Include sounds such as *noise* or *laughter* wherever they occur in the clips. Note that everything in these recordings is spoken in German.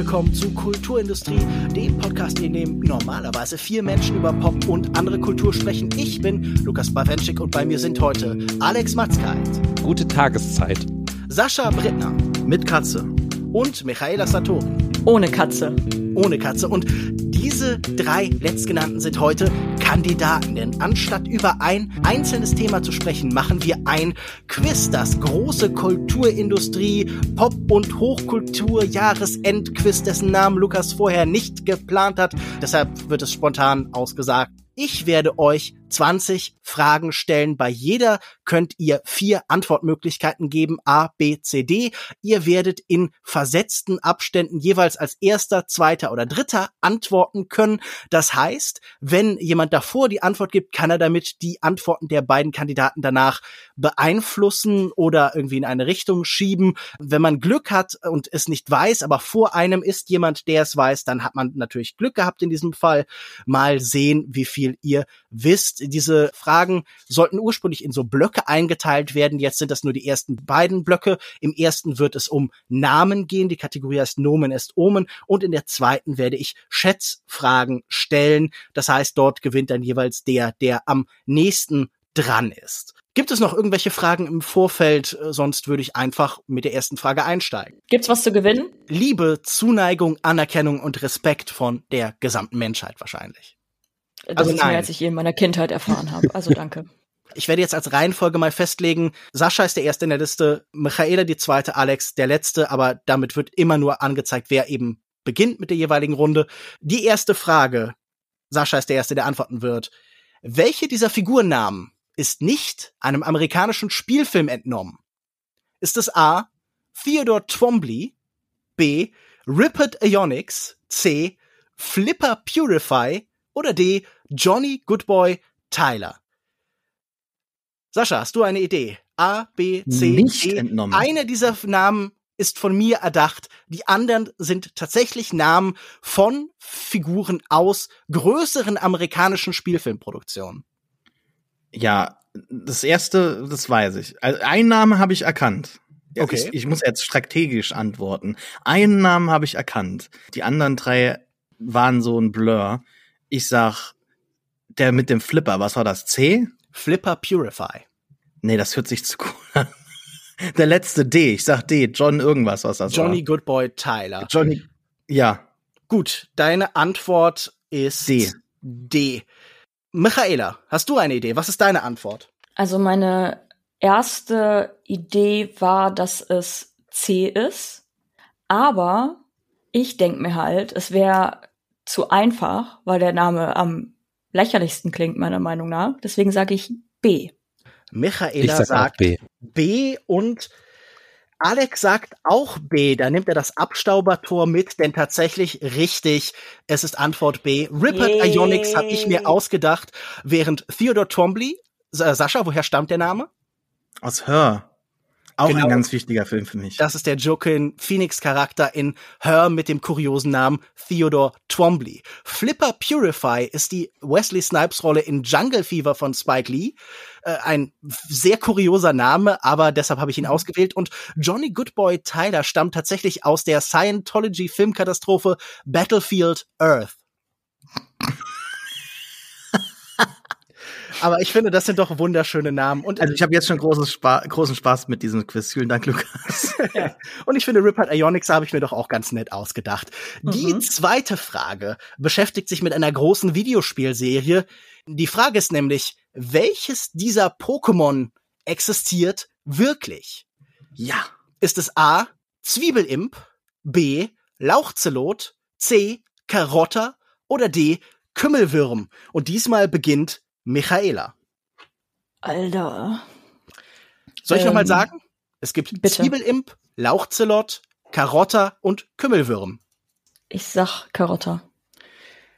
willkommen zu Kulturindustrie, dem Podcast, in dem normalerweise vier Menschen über Pop und andere Kultur sprechen. Ich bin Lukas Bawenschik und bei mir sind heute Alex Matzkeit. Gute Tageszeit. Sascha Brittner. Mit Katze. Und Michaela Satori. Ohne Katze. Ohne Katze. Und diese drei letztgenannten sind heute Kandidaten, denn anstatt über ein einzelnes Thema zu sprechen, machen wir ein Quiz, das große Kulturindustrie, Pop- und Hochkultur-Jahresendquiz, dessen Namen Lukas vorher nicht geplant hat. Deshalb wird es spontan ausgesagt. Ich werde euch 20 Fragen stellen. Bei jeder könnt ihr vier Antwortmöglichkeiten geben, A, B, C, D. Ihr werdet in versetzten Abständen jeweils als erster, zweiter oder dritter antworten können. Das heißt, wenn jemand davor die Antwort gibt, kann er damit die Antworten der beiden Kandidaten danach beeinflussen oder irgendwie in eine Richtung schieben. Wenn man Glück hat und es nicht weiß, aber vor einem ist jemand, der es weiß, dann hat man natürlich Glück gehabt in diesem Fall. Mal sehen, wie viel ihr wisst diese Fragen sollten ursprünglich in so Blöcke eingeteilt werden. Jetzt sind das nur die ersten beiden Blöcke. Im ersten wird es um Namen gehen. Die Kategorie heißt Nomen est Omen. Und in der zweiten werde ich Schätzfragen stellen. Das heißt, dort gewinnt dann jeweils der, der am nächsten dran ist. Gibt es noch irgendwelche Fragen im Vorfeld? Sonst würde ich einfach mit der ersten Frage einsteigen. Gibt's was zu gewinnen? Liebe, Zuneigung, Anerkennung und Respekt von der gesamten Menschheit wahrscheinlich. Das also ist nein. mehr, als ich je in meiner Kindheit erfahren habe. Also danke. *laughs* Ich werde jetzt als Reihenfolge mal festlegen, Sascha ist der Erste in der Liste, Michaela die Zweite, Alex der Letzte, aber damit wird immer nur angezeigt, wer eben beginnt mit der jeweiligen Runde. Die erste Frage, Sascha ist der Erste, der antworten wird. Welche dieser Figurennamen ist nicht einem amerikanischen Spielfilm entnommen? Ist es A. Theodore Twombly, B. Ripper Ionics, C. Flipper Purify oder D. Johnny Goodboy Tyler? Sascha, hast du eine Idee? A, B, C, Nicht D. Entnommen. Einer dieser Namen ist von mir erdacht. Die anderen sind tatsächlich Namen von Figuren aus größeren amerikanischen Spielfilmproduktionen. Ja, das erste, das weiß ich. Also, einen Namen habe ich erkannt. Okay. Ich, ich muss jetzt strategisch antworten. Einen Namen habe ich erkannt. Die anderen drei waren so ein Blur. Ich sag, der mit dem Flipper, was war das? C? Flipper Purify. Nee, das hört sich zu cool an. *laughs* Der letzte D, ich sag D, John irgendwas, was das Johnny war. Goodboy Tyler. Johnny, ja, Gut, deine Antwort ist D. D. Michaela, hast du eine Idee? Was ist deine Antwort? Also meine erste Idee war, dass es C ist. Aber ich denk mir halt, es wäre zu einfach, weil der Name am lächerlichsten klingt, meiner Meinung nach. Deswegen sage ich B. Michaela Ich sag sagt B. B und Alex sagt auch B. Da nimmt er das Abstaubertor mit, denn tatsächlich richtig, es ist Antwort B. Ripper Yay. Ionics habe ich mir ausgedacht, während Theodore Twombly, Sa- Sascha, woher stammt der Name? aus Her. Auch Genau. ein ganz wichtiger Film für mich. Das ist der Joaquin Phoenix Charakter in Her mit dem kuriosen Namen Theodore Twombly. Flipper Purify ist die Wesley Snipes Rolle in Jungle Fever von Spike Lee. Äh, ein sehr kurioser Name, aber deshalb habe ich ihn ausgewählt. Und Johnny Goodboy Tyler stammt tatsächlich aus der Scientology Filmkatastrophe Battlefield Earth. Aber ich finde, das sind doch wunderschöne Namen. Und also ich habe jetzt schon großes Spa großen Spaß mit diesem Quiz. Vielen Dank, Lukas. *laughs* Und ich finde, Ripper Ionics habe ich mir doch auch ganz nett ausgedacht. Die Mhm. zweite Frage beschäftigt sich mit einer großen Videospielserie. Die Frage ist nämlich, welches dieser Pokémon existiert wirklich? ja. Ist es A. Zwiebelimp, B. Lauchzelot, C. Karotter oder D. Kümmelwürm? Und diesmal beginnt Michaela. Alter. Soll ich noch mal Ähm, sagen? Es gibt bitte. Zwiebelimp, Lauchzelot, Karotter und Kümmelwürm. Ich sag Karotta.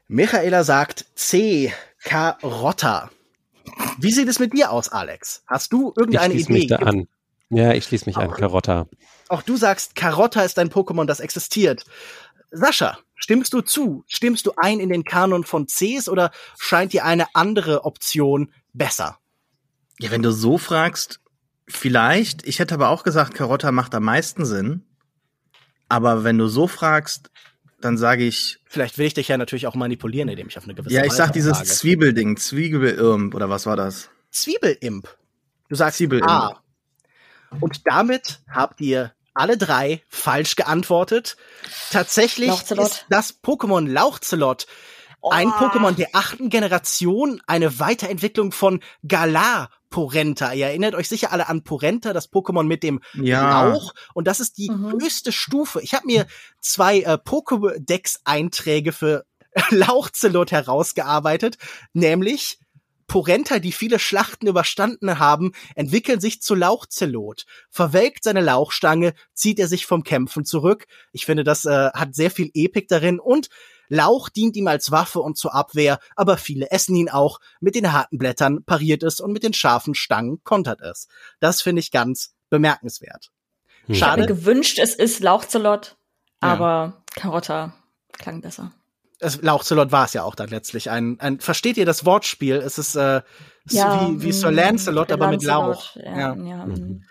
Michaela sagt C. Karotta. Wie sieht es mit dir aus, Alex? Hast du Ich irgendeine schließe Idee? mich da an. Ja, ich schließe mich an. Auch- Karotta. Auch du sagst, Karotta ist ein Pokémon, das existiert. Sascha, stimmst du zu? Stimmst du ein in den Kanon von Cs oder scheint dir eine andere Option besser? Ja, wenn du so fragst, vielleicht. Ich hätte aber auch gesagt, Karotta macht am meisten Sinn. Aber wenn du so fragst, dann sage ich. Vielleicht will ich dich ja natürlich auch manipulieren, indem ich auf eine gewisse Ja, ich Weise sag dieses. Zwiebelding, Zwiebelimp oder was war das? Zwiebelimp. Du sagst Zwiebelimp. A. Und damit habt ihr alle drei falsch geantwortet. Tatsächlich Lauchzelot. ist das Pokémon Lauchzelot ein Oh. Pokémon der achten Generation, eine Weiterentwicklung von Galar Porenta. Ihr erinnert euch sicher alle an Porenta, das Pokémon mit dem Ja. Lauch. Und das ist die Mhm. höchste Stufe. Ich habe mir zwei äh, Pokédex-Einträge für *laughs* Lauchzelot herausgearbeitet, nämlich Porenta, die viele Schlachten überstanden haben, entwickeln sich zu Lauchzelot. Verwelkt seine Lauchstange, zieht er sich vom Kämpfen zurück. Ich finde, das äh, hat sehr viel Epik darin und Lauch dient ihm als Waffe und zur Abwehr, aber viele essen ihn auch. Mit den harten Blättern pariert es und mit den scharfen Stangen kontert es. Das finde ich ganz bemerkenswert. Hm. Ich habe mir Schade. gewünscht, es ist Lauchzelot, Ja. aber Karotta klang besser. Es, Lauchzelot war es ja auch dann letztlich. Ein, ein, versteht ihr das Wortspiel? Es ist, äh, ist wie, wie Sir mm, Lancelot, aber mit Lauch. Ja, Ja. ja. Mhm. mm.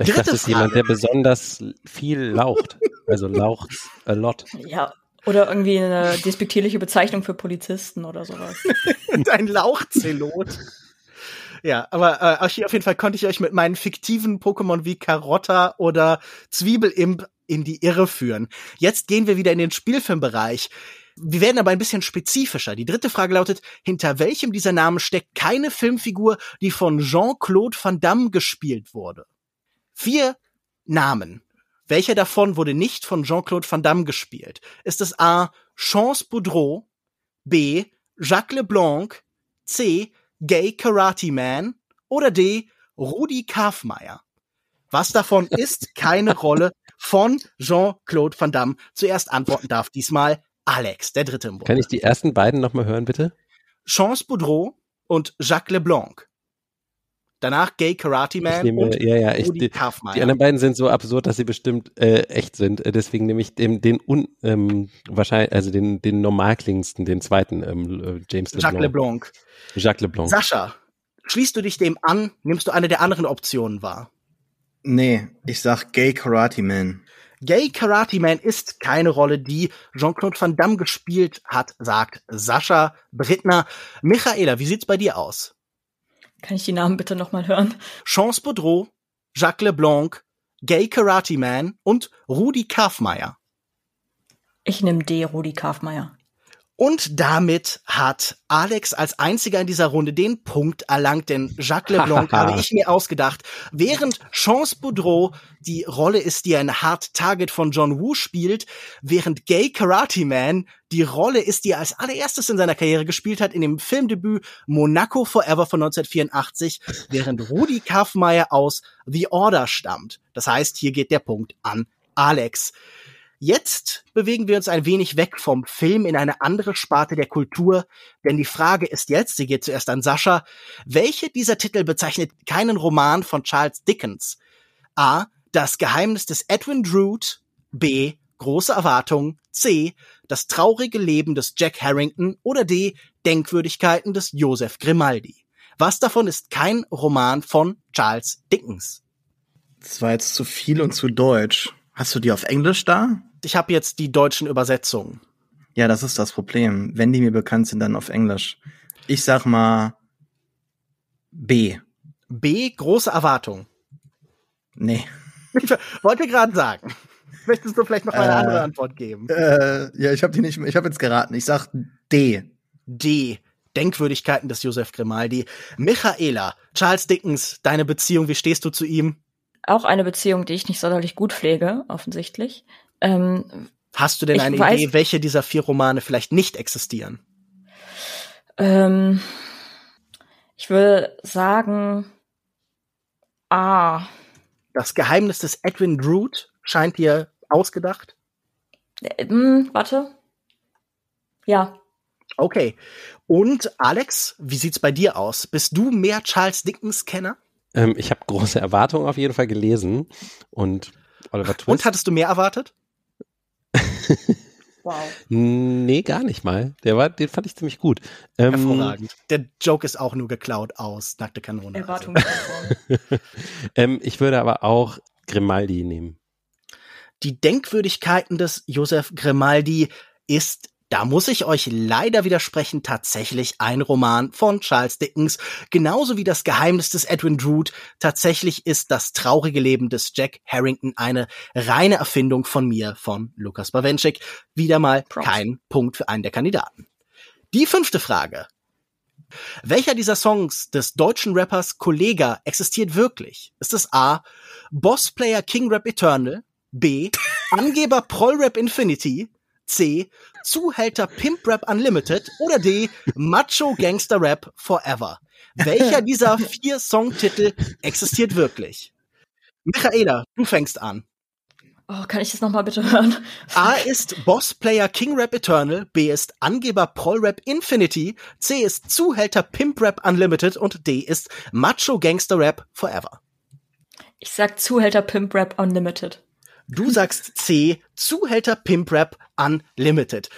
Ich Dritte dachte, es ist jemand, der besonders viel laucht. Also laucht a lot. ja. Oder irgendwie eine despektierliche Bezeichnung für Polizisten oder sowas. *laughs* Ein Lauchzelot. Ja, aber äh, auf jeden Fall konnte ich euch mit meinen fiktiven Pokémon wie Karotta oder Zwiebelimp in die Irre führen. Jetzt gehen wir wieder in den Spielfilmbereich. Wir werden aber ein bisschen spezifischer. Die dritte Frage lautet, hinter welchem dieser Namen steckt keine Filmfigur, die von Jean-Claude Van Damme gespielt wurde? Vier Namen. Welcher davon wurde nicht von Jean-Claude Van Damme gespielt? Ist es A. Chance Boudreau, B. Jacques Leblanc, C. Gay Karate Man oder D. Rudi Kafmeier? Was davon ist keine Rolle von Jean-Claude Van Damme? Zuerst antworten darf diesmal Alex, der dritte im Bunde. Kann ich die ersten beiden nochmal hören, bitte? Chance Boudreau und Jacques Leblanc. Danach Gay Karate Man nehme, und ja, ja, ich, die, die anderen beiden sind so absurd, dass sie bestimmt äh, echt sind. Äh, Deswegen nehme ich den, den un, ähm, wahrscheinlich, also den, den normalklingendsten, den zweiten, ähm, äh, James LeBlanc. Jacques Leblanc. Jacques LeBlanc. Sascha, schließt du dich dem an? Nimmst du eine der anderen Optionen wahr? Nee, ich sag Gay Karate Man. Gay Karate Man ist keine Rolle, die Jean-Claude Van Damme gespielt hat, sagt Sascha Brittner. Michaela, wie sieht's bei dir aus? Kann ich die Namen bitte nochmal hören? Chance Boudreau, Jacques Leblanc, Gay Karate Man und Rudi Kafmeier. Ich nehme D, Rudi Kafmeier. Und damit hat Alex als einziger in dieser Runde den Punkt erlangt, denn Jacques Leblanc *laughs* habe ich mir ausgedacht. Während Chance Boudreau die Rolle ist, die ein Hard Target von John Woo spielt, während Gay Karate Man die Rolle ist, die er als allererstes in seiner Karriere gespielt hat, in dem Filmdebüt Monaco Forever von 1984, während Rudi Kaffmeier aus The Order stammt. Das heißt, hier geht der Punkt an Alex. Jetzt bewegen wir uns ein wenig weg vom Film in eine andere Sparte der Kultur, denn die Frage ist jetzt, sie geht zuerst an Sascha, welche dieser Titel bezeichnet keinen Roman von Charles Dickens? A. Das Geheimnis des Edwin Drood, B. Große Erwartung, C. Das traurige Leben des Jack Harrington oder D. Denkwürdigkeiten des Joseph Grimaldi. Was davon ist kein Roman von Charles Dickens? Das war jetzt zu viel und zu deutsch. Hast du die auf Englisch da? Ich habe jetzt die deutschen Übersetzungen. Ja, das ist das Problem. Wenn die mir bekannt sind, dann auf Englisch. Ich sag mal B. B. Große Erwartung. Nee. Ich wollte gerade sagen. Möchtest du vielleicht noch mal eine Äh, andere Antwort geben? Äh, ja, ich habe die nicht. Ich habe jetzt geraten. Ich sag D. D. Denkwürdigkeiten des Joseph Grimaldi. Michaela, Charles Dickens, deine Beziehung, wie stehst du zu ihm? Auch eine Beziehung, die ich nicht sonderlich gut pflege, offensichtlich. Ähm, Hast du denn eine weiß- Idee, welche dieser vier Romane vielleicht nicht existieren? ähm, ich will sagen A. Das Geheimnis des Edwin Drood scheint dir ausgedacht. Äh, hm, warte. Ja, Okay. Und Alex, wie sieht's bei dir aus? Bist du mehr Charles Dickens Kenner? Ähm, ich habe große Erwartungen auf jeden Fall gelesen und Oliver Twist. Und hattest du mehr erwartet? *laughs* wow. nee, gar nicht mal. Der war, den fand ich ziemlich gut. Ähm, Hervorragend. Der Joke ist auch nur geklaut aus Nackte Kanone. Also. Erwartungskonform. *laughs* ähm, ich würde aber auch Grimaldi nehmen. Die Denkwürdigkeiten des Josef Grimaldi ist da muss ich euch leider widersprechen, tatsächlich ein Roman von Charles Dickens, genauso wie das Geheimnis des Edwin Drood. Tatsächlich ist das traurige Leben des Jack Harrington eine reine Erfindung von mir, von Lukas Bawenschik. Wieder mal Props. kein Punkt für einen der Kandidaten. Die fünfte Frage. Welcher dieser Songs des deutschen Rappers Kollega existiert wirklich? Ist es A. Boss Player King Rap Eternal? B. Angeber Proll Rap Infinity? C. Zuhälter Pimp Rap Unlimited oder D. Macho Gangster Rap Forever. Welcher dieser *laughs* vier Songtitel existiert wirklich? Michaela, du fängst an. Oh, kann ich das nochmal bitte hören? A ist Boss Player King Rap Eternal, B ist Angeber Proll Rap Infinity, C ist Zuhälter Pimp Rap Unlimited und D ist Macho Gangster Rap Forever. Ich sag Zuhälter Pimp Rap Unlimited. Du sagst C, Zuhälter Pimp Rap Unlimited.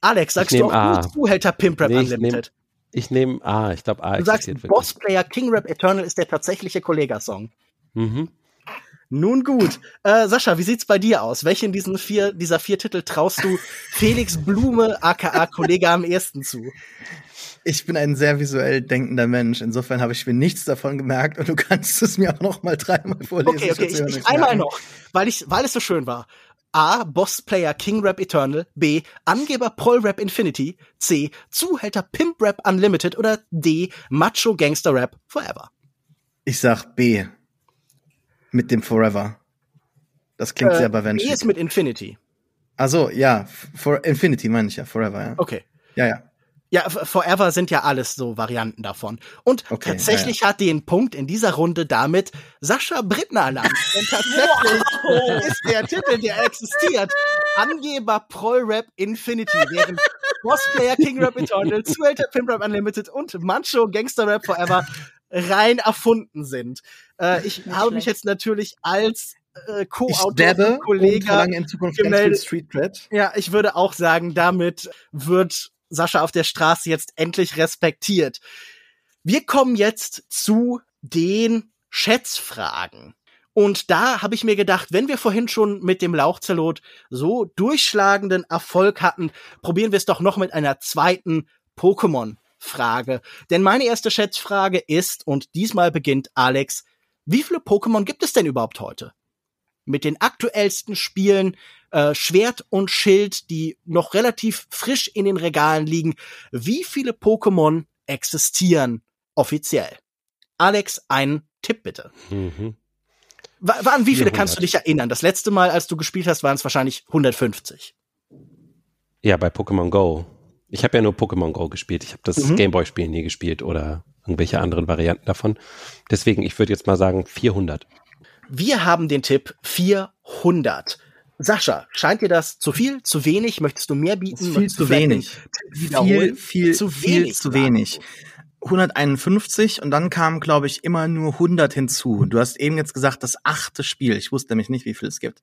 Alex, sagst du auch A. Zuhälter Pimp Rap nee, Unlimited? Ich nehme nehm A, ich glaube A. Du sagst Boss Player King Rap Eternal ist der tatsächliche Kollega-Song. Mhm. Nun gut. Äh, Sascha, wie sieht's bei dir aus? Welchen diesen vier, dieser vier Titel traust du *laughs* Felix Blume, aka Kollege am ersten zu? Ich bin ein sehr visuell denkender Mensch. Insofern habe ich mir nichts davon gemerkt und du kannst es mir auch noch mal dreimal vorlesen. Okay, okay, ich, ich, ich einmal noch, weil ich, weil es so schön war. A. Boss Player King Rap Eternal. B. Angeber Proll Rap Infinity. C. Zuhälter Pimp Rap Unlimited. Oder D. Macho Gangster Rap Forever. Ich sag B. Mit dem Forever. Das klingt äh, sehr bavenschig. B ist mit Infinity. Also ja. For Infinity meine ich ja. Forever, ja. Okay. Ja, ja. Ja, Forever sind ja alles so Varianten davon. Und okay, tatsächlich ja, hat den Punkt in dieser Runde damit Sascha Brittner erlangt. *laughs* Denn tatsächlich ist der Titel, der existiert, Angeber Proll Rap Infinity, während Bossplayer King Rap Eternal, Zuhälter Pimp Rap Unlimited und Mancho Gangster Rap Forever rein erfunden sind. Äh, ich habe mich jetzt natürlich als äh, Co-Autor Kollege in Zukunft gemeldet. Street Cred. Ja, ich würde auch sagen, damit wird Sascha auf der Straße jetzt endlich respektiert. Wir kommen jetzt zu den Schätzfragen. Und da habe ich mir gedacht, wenn wir vorhin schon mit dem Lauchzelot so durchschlagenden Erfolg hatten, probieren wir es doch noch mit einer zweiten Pokémon-Frage. Denn meine erste Schätzfrage ist, und diesmal beginnt Alex, wie viele Pokémon gibt es denn überhaupt heute? Mit den aktuellsten Spielen, äh, Schwert und Schild, die noch relativ frisch in den Regalen liegen. Wie viele Pokémon existieren offiziell? Alex, ein Tipp bitte. Mhm. Waren wie viele 400. kannst du dich erinnern? Das letzte Mal, als du gespielt hast, waren es wahrscheinlich 150. Ja, bei Pokémon Go. Ich habe ja nur Pokémon Go gespielt. Ich habe das mhm. Gameboy-Spiel nie gespielt oder irgendwelche anderen Varianten davon. Deswegen, ich würde jetzt mal sagen 400. Wir haben den Tipp 400. Sascha, scheint dir das zu viel, zu wenig? Möchtest du mehr bieten? Viel zu wenig. Viel, viel, zu viel wenig zu wenig. 151 und dann kamen, glaube ich, immer nur 100 hinzu. Du hast eben jetzt gesagt, das achte Spiel. Ich wusste nämlich nicht, wie viel es gibt.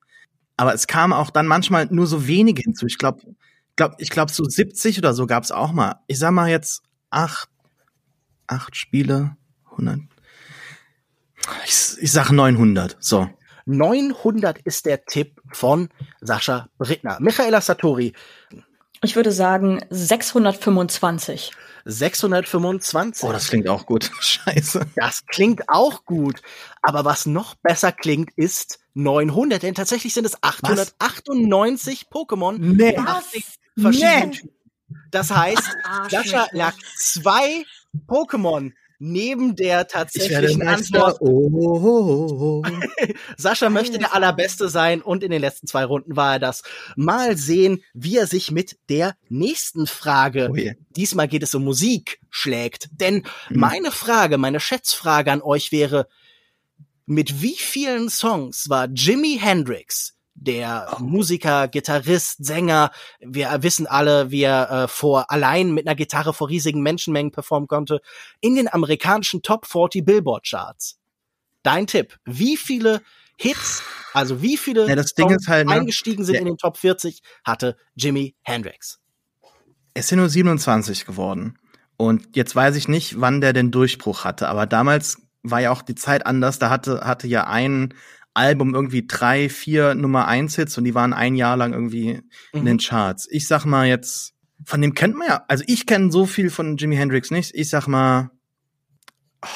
Aber es kamen auch dann manchmal nur so wenige hinzu. Ich glaube, glaub, ich glaube, so 70 oder so gab es auch mal. Ich sag mal jetzt acht, acht Spiele, 100. Ich, ich sag 900. So. 900 ist der Tipp von Sascha Brittner. Michaela Satori. Ich würde sagen 625. 625. Oh, das klingt auch gut. *laughs* Scheiße. Das klingt auch gut. Aber was noch besser klingt, ist 900. Denn tatsächlich sind es 898 was? Pokémon. Nee. Nee. Das heißt, Sascha lag zwei Pokémon neben der tatsächlichen Antwort. Oh, oh, oh, *laughs* Sascha möchte der Allerbeste sein und in den letzten zwei Runden war er das. Mal sehen, wie er sich mit der nächsten Frage, oh diesmal geht es um Musik, schlägt. Denn hm. meine Frage, meine Schätzfrage an euch wäre, mit wie vielen Songs war Jimi Hendrix der oh. Musiker, Gitarrist, Sänger. Wir wissen alle, wie er äh, vor allein mit einer Gitarre vor riesigen Menschenmengen performen konnte in den amerikanischen Top 40 Billboard Charts. Dein Tipp, wie viele Hits, also wie viele ja, halt, ne? eingestiegen sind ja. in den Top 40 hatte Jimi Hendrix? Es sind nur 27 geworden. Und jetzt weiß ich nicht, wann der den Durchbruch hatte, aber damals war ja auch die Zeit anders. Da hatte, hatte ja ein, Album irgendwie drei, vier Nummer eins Hits und die waren ein Jahr lang irgendwie mhm. in den mhm. Charts. Ich sag mal jetzt, von dem kennt man ja, also ich kenne so viel von Jimi Hendrix nicht. Ich sag mal oh,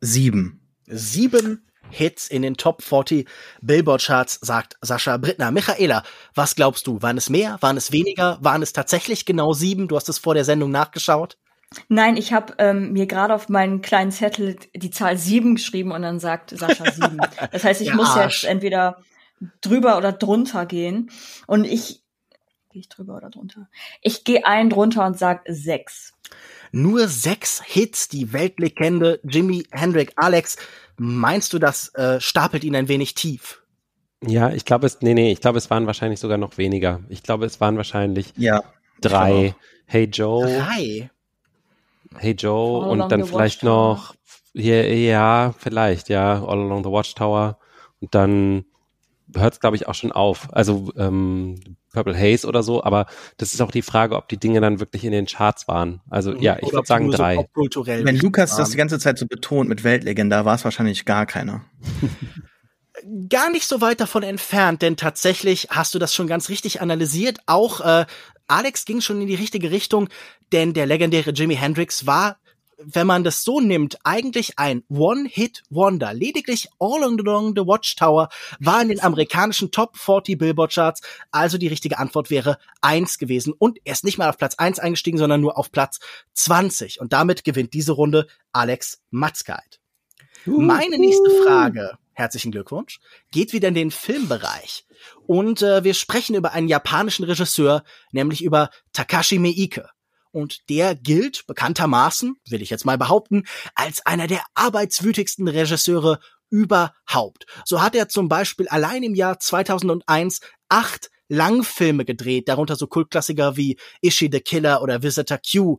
sieben. Sieben Hits in den Top 40 Billboard Charts, sagt Sascha Brittner. Michaela, was glaubst du? Waren es mehr? Waren es weniger? Waren es tatsächlich genau sieben? Du hast es vor der Sendung nachgeschaut. Nein, ich habe ähm, mir gerade auf meinen kleinen Zettel die Zahl sieben geschrieben und dann sagt Sascha sieben. *laughs* Das heißt, ich ja, muss jetzt entweder drüber oder drunter gehen. Und ich gehe ich drüber oder drunter? Ich gehe einen drunter und sag sechs. Nur sechs Hits, die Weltlegende Jimi Hendrix. Alex, meinst du, das äh, stapelt ihn ein wenig tief? Ja, ich glaube es, nee, nee, ich glaube, es waren wahrscheinlich sogar noch weniger. Ich glaube, es waren wahrscheinlich ja, drei. Hey Joe. Drei? Hey Joe All und dann vielleicht noch, hier, ja, vielleicht, ja, All Along the Watchtower. Und dann hört es, glaube ich, auch schon auf. Also ähm, Purple Haze oder so, aber das ist auch die Frage, ob die Dinge dann wirklich in den Charts waren. Also mhm. ja, ich würde sagen drei. So Wenn Lukas waren. das die ganze Zeit so betont mit Weltlegende, war es wahrscheinlich gar keiner. *laughs* gar nicht so weit davon entfernt, denn tatsächlich hast du das schon ganz richtig analysiert. Auch äh, Alex ging schon in die richtige Richtung, denn der legendäre Jimi Hendrix war wenn man das so nimmt, eigentlich ein One-Hit-Wonder. Lediglich All Along the Watchtower war in den amerikanischen Top 40 Billboard-Charts, also die richtige Antwort wäre eins gewesen. Und er ist nicht mal auf Platz eins eingestiegen, sondern nur auf Platz 20. Und damit gewinnt diese Runde Alex Matzkeit. Meine nächste Frage, herzlichen Glückwunsch, geht wieder in den Filmbereich. Und äh, wir sprechen über einen japanischen Regisseur, nämlich über Takashi Miike und der gilt bekanntermaßen, will ich jetzt mal behaupten, als einer der arbeitswütigsten Regisseure überhaupt. So hat er zum Beispiel allein im Jahr 2001 acht Langfilme gedreht, darunter so Kultklassiker wie Ishi the Killer oder Visitor Q.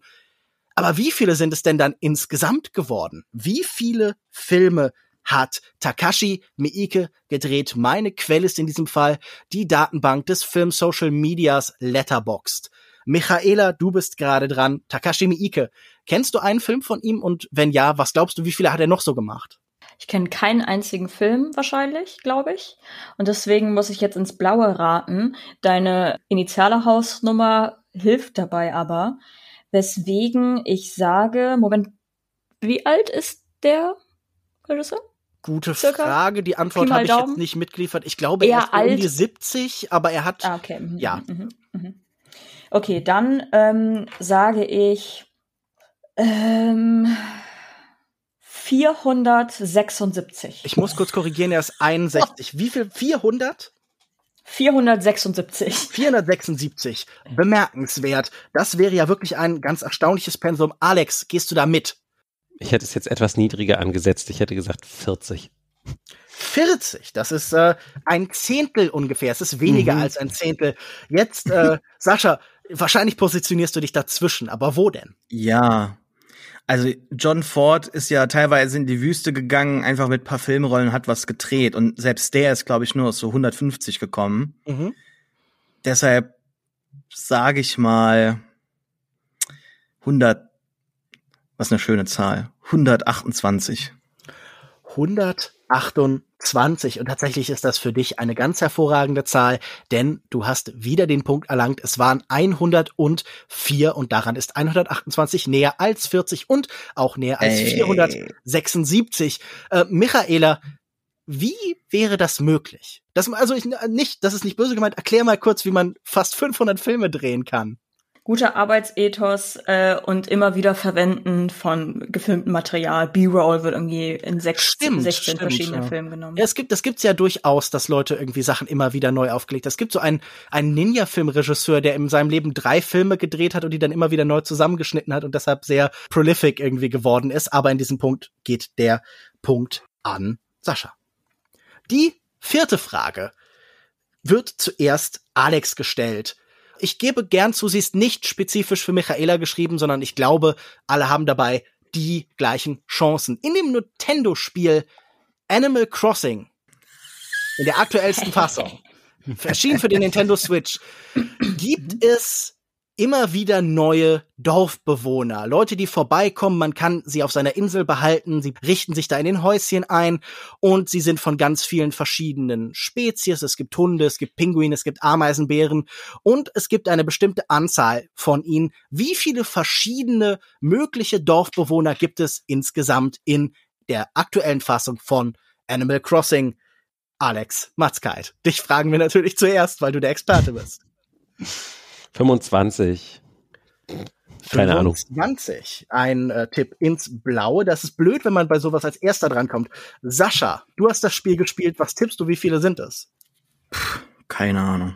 Aber wie viele sind es denn dann insgesamt geworden? Wie viele Filme hat Takashi Miike gedreht? Meine Quelle ist in diesem Fall die Datenbank des Film Social Medias Letterboxd. Michaela, du bist gerade dran. Takashi Miike. Kennst du einen Film von ihm? Und wenn ja, was glaubst du, wie viele hat er noch so gemacht? Ich kenne keinen einzigen Film wahrscheinlich, glaube ich. Und deswegen muss ich jetzt ins Blaue raten. Deine initiale Hausnummer hilft dabei aber. Weswegen ich sage, Moment, wie alt ist der Regisseur? Gute Circa? Frage. Die Antwort habe ich Daumen. jetzt nicht mitgeliefert. Ich glaube, er ist alt. um die 70, aber er hat, ah, okay. Mhm, ja. Mhm, mhm. Okay, dann ähm, sage ich ähm, 476. Ich muss kurz korrigieren, er ist 61. Oh. Wie viel? 400? 476. 476. Bemerkenswert. Das wäre ja wirklich ein ganz erstaunliches Pensum. Alex, gehst du da mit? Ich hätte es jetzt etwas niedriger angesetzt. Ich hätte gesagt 40. 40, das ist äh, ein Zehntel ungefähr. Es ist weniger mhm. als ein Zehntel. Jetzt, äh, *laughs* Sascha, Wahrscheinlich positionierst du dich dazwischen, aber wo denn? Ja. Also John Ford ist ja teilweise in die Wüste gegangen, einfach mit paar Filmrollen hat was gedreht und selbst der ist, glaube ich, nur aus so 150 gekommen. Mhm. Deshalb sage ich mal 100, was eine schöne Zahl, 128. 128. Und tatsächlich ist das für dich eine ganz hervorragende Zahl, denn du hast wieder den Punkt erlangt. Es waren 104 und daran ist 128 näher als 40 und auch näher als Ey. 476. Äh, Michaela, wie wäre das möglich? Das, also ich, nicht, das ist nicht böse gemeint. Erklär mal kurz, wie man fast 500 Filme drehen kann guter Arbeitsethos äh, und immer wieder Verwenden von gefilmtem Material. B-Roll wird irgendwie in sechs, stimmt, 16 stimmt, verschiedenen ja. Filmen genommen. Ja, es gibt, das gibt's ja durchaus, dass Leute irgendwie Sachen immer wieder neu aufgelegt. Es gibt so einen, einen Ninja-Filmregisseur, der in seinem Leben drei Filme gedreht hat und die dann immer wieder neu zusammengeschnitten hat und deshalb sehr prolific irgendwie geworden ist. Aber in diesem Punkt geht der Punkt an Sascha. Die vierte Frage wird zuerst Alex gestellt ich gebe gern zu, sie ist nicht spezifisch für Michaela geschrieben, sondern ich glaube, alle haben dabei die gleichen Chancen. In dem Nintendo-Spiel Animal Crossing, in der aktuellsten *laughs* Fassung, erschienen für den Nintendo Switch, gibt es immer wieder neue Dorfbewohner, Leute, die vorbeikommen, man kann sie auf seiner Insel behalten, sie richten sich da in den Häuschen ein und sie sind von ganz vielen verschiedenen Spezies. Es gibt Hunde, es gibt Pinguine, es gibt Ameisenbären und es gibt eine bestimmte Anzahl von ihnen. Wie viele verschiedene mögliche Dorfbewohner gibt es insgesamt in der aktuellen Fassung von Animal Crossing? Alex Matzkeit. Dich fragen wir natürlich zuerst, weil du der Experte bist. *laughs* 25. Keine 25. Ahnung. 20. Ein äh, Tipp ins Blaue. Das ist blöd, wenn man bei sowas als erster drankommt. Sascha, du hast das Spiel gespielt. Was tippst du? Wie viele sind es? Puh, keine Ahnung.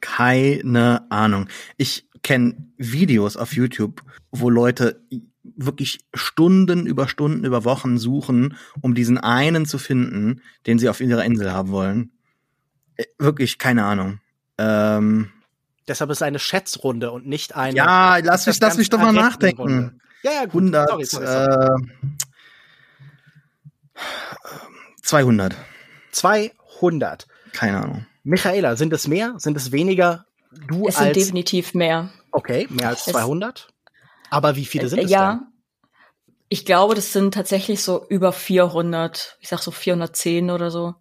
Keine Ahnung. Ich kenne Videos auf YouTube, wo Leute wirklich Stunden über Stunden über Wochen suchen, um diesen einen zu finden, den sie auf ihrer Insel haben wollen. Äh, wirklich keine Ahnung. Ähm, Deshalb ist es eine Schätzrunde und nicht eine. Ja, lass mich, lass mich doch mal nachdenken. Ja, ja, gut. 100, sorry, sorry, sorry. Äh, 200. 200. Keine Ahnung. Michaela, sind es mehr? Sind es weniger? Du es sind als, definitiv mehr. Okay, mehr als 200? Aber wie viele sind es ja, denn? Ich glaube, das sind tatsächlich so über 400. Ich sag so 410 oder so.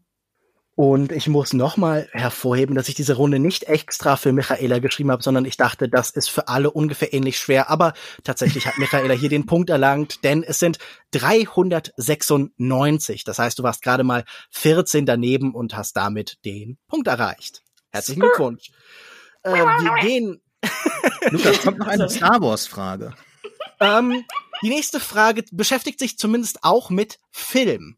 Und ich muss nochmal hervorheben, dass ich diese Runde nicht extra für Michaela geschrieben habe, sondern ich dachte, das ist für alle ungefähr ähnlich schwer. Aber tatsächlich hat Michaela hier den Punkt erlangt, denn es sind 396. Das heißt, du warst gerade mal 14 daneben und hast damit den Punkt erreicht. Herzlichen Glückwunsch. Äh, wir gehen. *laughs* Lukas, kommt noch eine *laughs* Star Wars Frage. Ähm, die nächste Frage beschäftigt sich zumindest auch mit Film.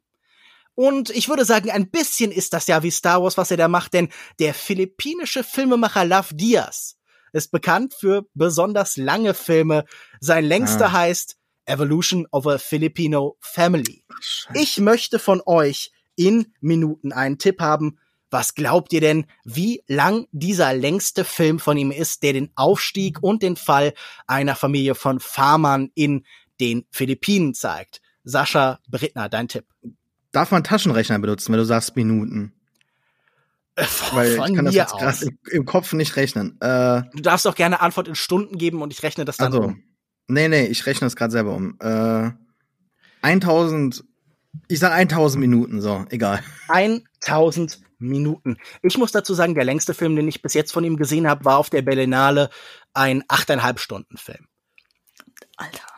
Und ich würde sagen, ein bisschen ist das ja wie Star Wars, was er da macht, denn der philippinische Filmemacher Love Diaz ist bekannt für besonders lange Filme. Sein längster ah. heißt Evolution of a Filipino Family. Ich möchte von euch in Minuten einen Tipp haben. Was glaubt ihr denn, wie lang dieser längste Film von ihm ist, der den Aufstieg und den Fall einer Familie von Farmern in den Philippinen zeigt? Sascha Brittner, dein Tipp. Darf man Taschenrechner benutzen, wenn du sagst Minuten? Äh, Weil ich kann das jetzt gerade im, im, Kopf nicht rechnen. Äh, du darfst auch gerne Antwort in Stunden geben und ich rechne das dann also, um. Nee, nee, ich rechne das gerade selber um. Äh, 1000, ich sag 1000 Minuten, so, egal. 1000 Minuten. Ich muss dazu sagen, der längste Film, den ich bis jetzt von ihm gesehen habe, war auf der Berlinale ein 8,5 Stunden Film. Alter.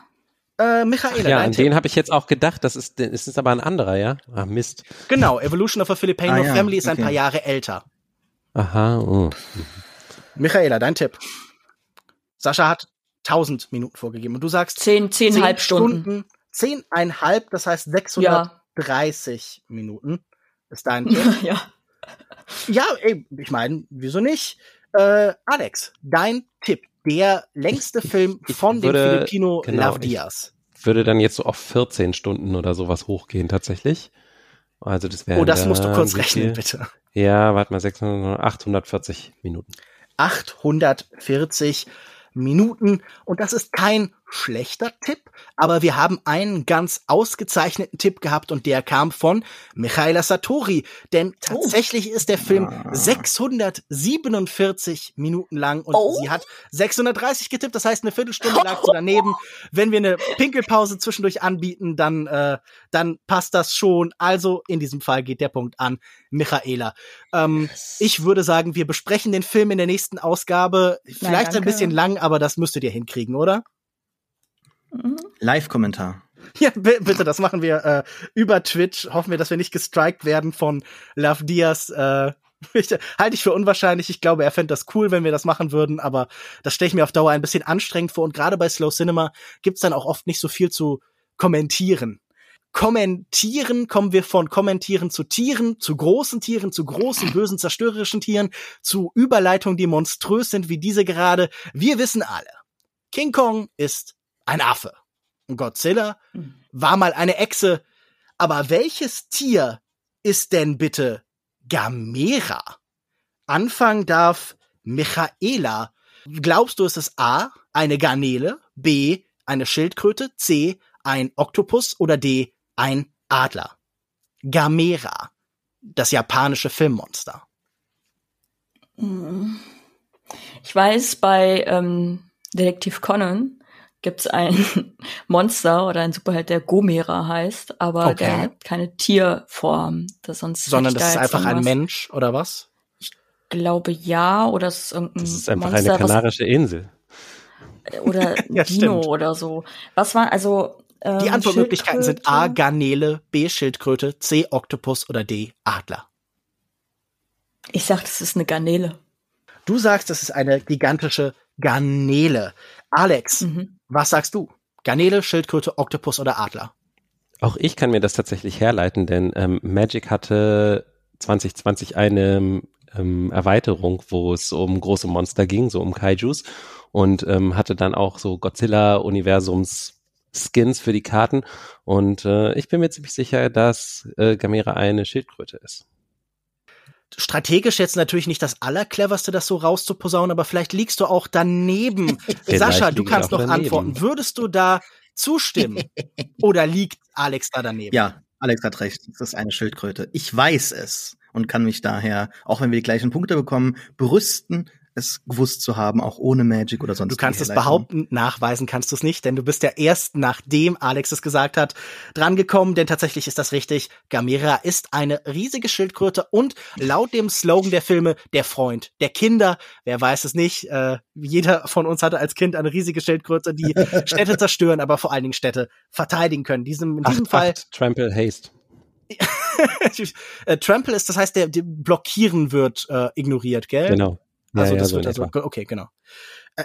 Äh, Michaela, ja, an den habe ich jetzt auch gedacht. Das ist, das ist aber ein anderer, ja? Ah, Mist. Genau, Evolution of a Filipino ah, ja, Family ist okay. ein paar Jahre älter. Aha. Oh. Michaela, dein Tipp. Sascha hat 1000 Minuten vorgegeben und du sagst zehn, zehnhalb Stunden. Zehneinhalb, das heißt 630 ja. Minuten ist dein *laughs* Tipp. ja. Ja, ey, ich meine, wieso nicht? Äh, Alex, dein Tipp der längste Film von würde, dem Filipino genau, Love Diaz. Würde dann jetzt so auf 14 Stunden oder sowas hochgehen tatsächlich. Also das wäre. Oh, das musst du kurz rechnen, bitte. Ja, warte mal, 600, 840 Minuten. 840 Minuten. Und das ist kein schlechter Tipp, aber wir haben einen ganz ausgezeichneten Tipp gehabt und der kam von Michaela Satori, denn tatsächlich oh. ist der Film ah. 647 Minuten lang und oh. sie hat 630 getippt, das heißt eine Viertelstunde *laughs* lag sie daneben. Wenn wir eine Pinkelpause zwischendurch anbieten, dann äh, dann passt das schon. Also in diesem Fall geht der Punkt an Michaela. Ähm, yes. Ich würde sagen, wir besprechen den Film in der nächsten Ausgabe. Vielleicht Nein, ein bisschen lang, aber das müsstet ihr hinkriegen, oder? Mhm. Live-Kommentar. Ja, bitte, das machen wir äh, über Twitch. Hoffen wir, dass wir nicht gestrikt werden von Love Diaz. Äh, *laughs* ich, halte ich für unwahrscheinlich. Ich glaube, er fände das cool, wenn wir das machen würden, aber das stelle ich mir auf Dauer ein bisschen anstrengend vor. Und gerade bei Slow Cinema gibt's dann auch oft nicht so viel zu kommentieren. Kommentieren kommen wir von Kommentieren zu Tieren, zu großen Tieren, zu großen, bösen, zerstörerischen Tieren, zu Überleitungen, die monströs sind, wie diese gerade. Wir wissen alle, King Kong ist ein Affe. Godzilla hm. war mal eine Echse. Aber welches Tier ist denn bitte Gamera? Anfangen darf Michaela. Glaubst du, ist es A, eine Garnele, B, eine Schildkröte, C, ein Oktopus oder D, ein Adler? Gamera, das japanische Filmmonster. Hm. Ich weiß, bei ähm, Detektiv Conan gibt's ein *laughs* Monster oder ein Superheld, der Gomera heißt, aber okay. der hat keine Tierform. Das sonst Sondern das da ist einfach ein Mensch oder was? Ich glaube ja, oder es ist irgendein Das ist einfach Monster, eine kanarische Insel. Oder *laughs* ja, Dino stimmt. oder so. Was war also ähm, Die Antwortmöglichkeiten sind A Garnele, B Schildkröte, C Oktopus oder D Adler. Ich sag, das ist eine Garnele. Du sagst, das ist eine gigantische Garnele. Alex, mhm. Was sagst du? Garnele, Schildkröte, Oktopus oder Adler? Auch ich kann mir das tatsächlich herleiten, denn ähm, Magic hatte 2020 eine ähm, Erweiterung, wo es um große Monster ging, so um Kaijus und ähm, hatte dann auch so Godzilla-Universums Skins für die Karten und äh, ich bin mir ziemlich sicher, dass äh, Gamera eine Schildkröte ist strategisch jetzt natürlich nicht das Allercleverste, das so rauszuposaunen, aber vielleicht liegst du auch daneben. *laughs* Sascha, du kannst noch daneben. antworten. Würdest du da zustimmen? *laughs* Oder liegt Alex da daneben? Ja, Alex hat recht. Es ist eine Schildkröte. Ich weiß es und kann mich daher, auch wenn wir die gleichen Punkte bekommen, berüsten, es gewusst zu haben, auch ohne Magic oder sonst. Du kannst es behaupten, nachweisen kannst du es nicht, denn du bist ja erst nachdem Alex es gesagt hat, drangekommen, denn tatsächlich ist das richtig. Gamera ist eine riesige Schildkröte und laut dem Slogan der Filme der Freund der Kinder. Wer weiß es nicht, äh, jeder von uns hatte als Kind eine riesige Schildkröte, die *laughs* Städte zerstören, aber vor allen Dingen Städte verteidigen können. Diesem, in diesem acht, Fall. Acht, Trample Haste. *laughs* Äh, Trample ist, das heißt, der, der blockieren wird äh, ignoriert, gell? Genau. Also ja, das ja, wird so also, okay, genau. Äh,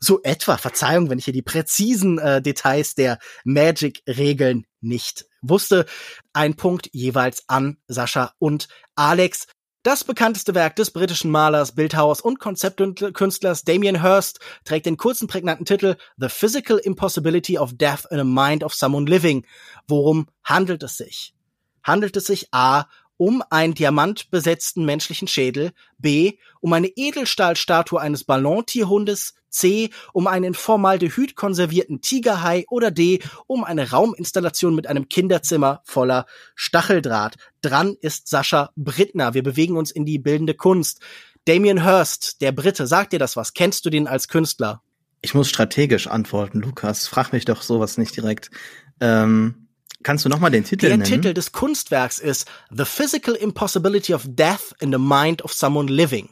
so etwa, Verzeihung, wenn ich hier die präzisen äh, Details der Magic-Regeln nicht wusste. Ein Punkt jeweils an Sascha und Alex. Das bekannteste Werk des britischen Malers, Bildhauers und Konzeptkünstlers Damien Hirst trägt den kurzen prägnanten Titel The Physical Impossibility of Death in a Mind of Someone Living. Worum handelt es sich? Handelt es sich A um einen diamantbesetzten menschlichen Schädel, B, um eine Edelstahlstatue eines Ballontierhundes, C, um einen in Formaldehyd konservierten Tigerhai oder D, um eine Rauminstallation mit einem Kinderzimmer voller Stacheldraht. Dran ist Sascha Brittner. Wir bewegen uns in die bildende Kunst. Damien Hirst, der Brite, sagt dir das was? Kennst du den als Künstler? Ich muss strategisch antworten, Lukas. Frag mich doch sowas nicht direkt. Ähm Kannst du noch mal den Titel Der nennen? Titel des Kunstwerks ist The Physical Impossibility of Death in the Mind of Someone Living.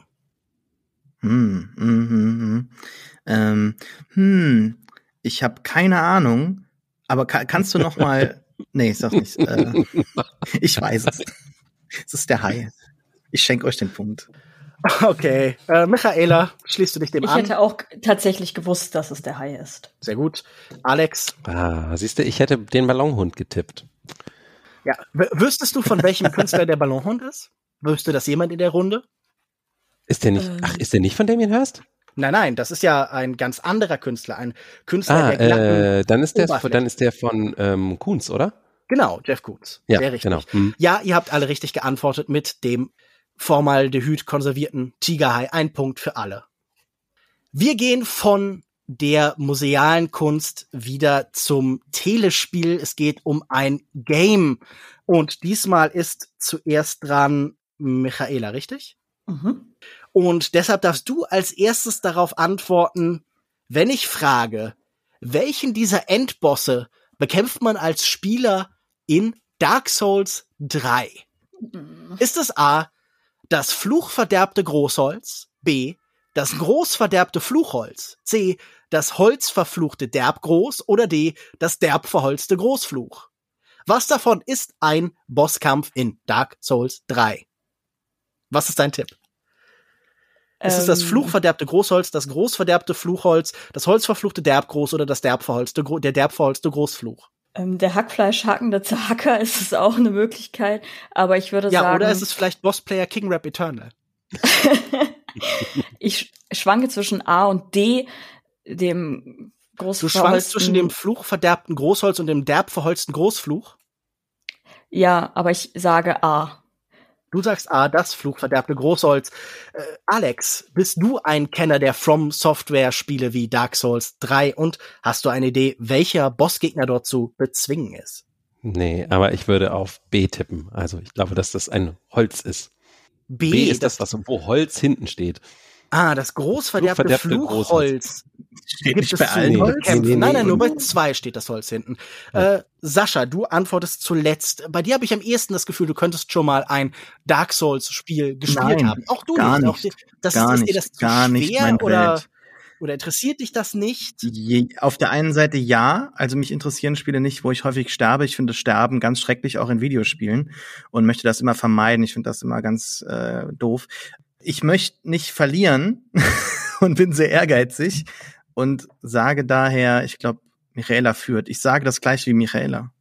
Hm, hm, hm, hm. Ähm, hm. ich habe keine Ahnung, aber ka kannst du noch mal *laughs* Nee, sag nicht. Äh, ich weiß es. Es ist der Hai. Ich schenke euch den Punkt. Okay, äh, Michaela, schließt du dich dem ich an? Ich hätte auch tatsächlich gewusst, dass es der Hai ist. Sehr gut. Alex? Ah, siehst du, ich hätte den Ballonhund getippt. Ja, wüsstest du, von welchem Künstler der Ballonhund ist? Wüsste das jemand in der Runde? Ist der nicht, ähm. ach, ist der nicht von Damien Hirst? Nein, nein, das ist ja ein ganz anderer Künstler, ein Künstler ah, der äh, dann ist der, dann ist der von ähm, Kunz, oder? Genau, Jeff Koons. Ja, Sehr richtig. Genau. Hm. Ja, ihr habt alle richtig geantwortet mit dem Formaldehyd konservierten Tigerhai. Ein Punkt für alle. Wir gehen von der musealen Kunst wieder zum Telespiel. Es geht um ein Game. Und diesmal ist zuerst dran Michaela, richtig? Mhm. Und deshalb darfst du als erstes darauf antworten, wenn ich frage, welchen dieser Endbosse bekämpft man als Spieler in Dark Souls 3? Mhm. Ist es A, das fluchverderbte Großholz, B, das großverderbte Fluchholz, C, das holzverfluchte Derbgroß oder D, das derbverholzte Großfluch. Was davon ist ein Bosskampf in Dark Souls 3? Was ist dein Tipp? Ähm, ist es das ähm. fluchverderbte Großholz, das großverderbte Fluchholz, das holzverfluchte Derbgroß oder das derbverholzte, der derbverholzte Großfluch? Ähm, der Hackfleischhackende Zacker ist es auch eine Möglichkeit, aber ich würde ja, sagen. Ja, oder ist es vielleicht Bossplayer King Rap Eternal? *laughs* ich schwanke zwischen A und D, dem Großfluch. Du schwankst zwischen dem fluchverderbten Großholz und dem derbverholzten Großfluch? Ja, aber ich sage A. Du sagst A, das fluchverderbte Großholz. Äh, Alex, bist du ein Kenner der From Software Spiele wie Dark Souls 3 und hast du eine Idee, welcher Bossgegner dort zu bezwingen ist? Nee, aber ich würde auf B tippen. Also ich glaube, dass das ein Holz ist. B, B ist das, was wo Holz hinten steht. Ah, das großverderbte Fluchholz. Fluchholz. Steht gibt es bei allen Holz? Nee, nee, nein, nein, nur bei zwei steht das Holz hinten. Ja. Äh, Sascha, du antwortest zuletzt. Bei dir habe ich am ehesten das Gefühl, du könntest schon mal ein Dark Souls Spiel gespielt nein, haben. Auch du gar nicht. nicht. Auch, das, gar ist, nicht, dir das gar schwer, nicht mein oder, Welt. oder interessiert dich das nicht? Je, auf der einen Seite ja, also mich interessieren Spiele nicht, wo ich häufig sterbe. Ich finde Sterben ganz schrecklich auch in Videospielen und möchte das immer vermeiden. Ich finde das immer ganz äh, doof. Ich möchte nicht verlieren *laughs* und bin sehr ehrgeizig und sage daher, ich glaube, Michaela führt. Ich sage das gleich wie Michaela.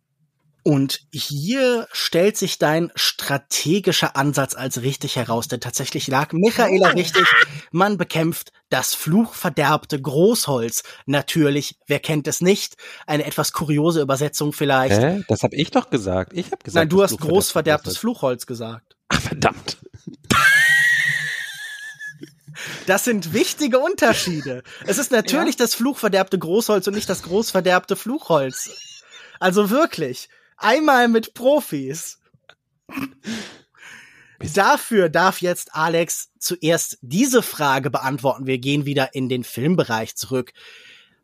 Und hier stellt sich dein strategischer Ansatz als richtig heraus, denn tatsächlich lag Michaela richtig. Man bekämpft das fluchverderbte Großholz. Natürlich, wer kennt es nicht? Eine etwas kuriose Übersetzung vielleicht. Hä? Das habe ich doch gesagt. Ich habe gesagt. Nein, du hast großverderbtes Fluchholz gesagt. Ach, verdammt. Das sind wichtige Unterschiede. Es ist natürlich ja. das fluchverderbte Großholz und nicht das großverderbte Fluchholz. Also wirklich. Einmal mit Profis. Dafür darf jetzt Alex zuerst diese Frage beantworten. Wir gehen wieder in den Filmbereich zurück.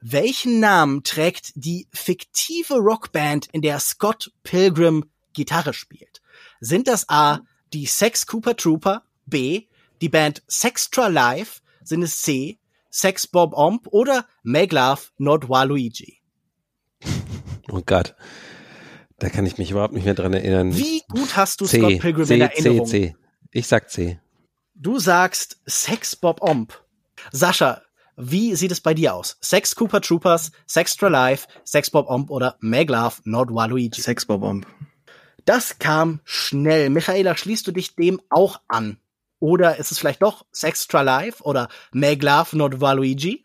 Welchen Namen trägt die fiktive Rockband, in der Scott Pilgrim Gitarre spielt? Sind das A, die Sex Cooper Trooper, B, die Band Sextra Live, sind es C, Sex Bob Omp oder Make Love Not Waluigi? *laughs* Oh Gott. Da kann ich mich überhaupt nicht mehr dran erinnern. Wie gut hast du C, Scott Pilgrim C, in Erinnerung? C, C. Ich sag C. Du sagst Sex Bob Omp. Sascha, wie sieht es bei dir aus? Sex Cooper Troopers, Sextra Life, Sex Bob Omp oder Meg Love Not Waluigi? Sex Bob Omp. Das kam schnell. Michaela, schließt du dich dem auch an? Oder ist es vielleicht doch Sextra Life oder Meg Love Not Waluigi?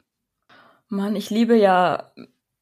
Mann, ich liebe ja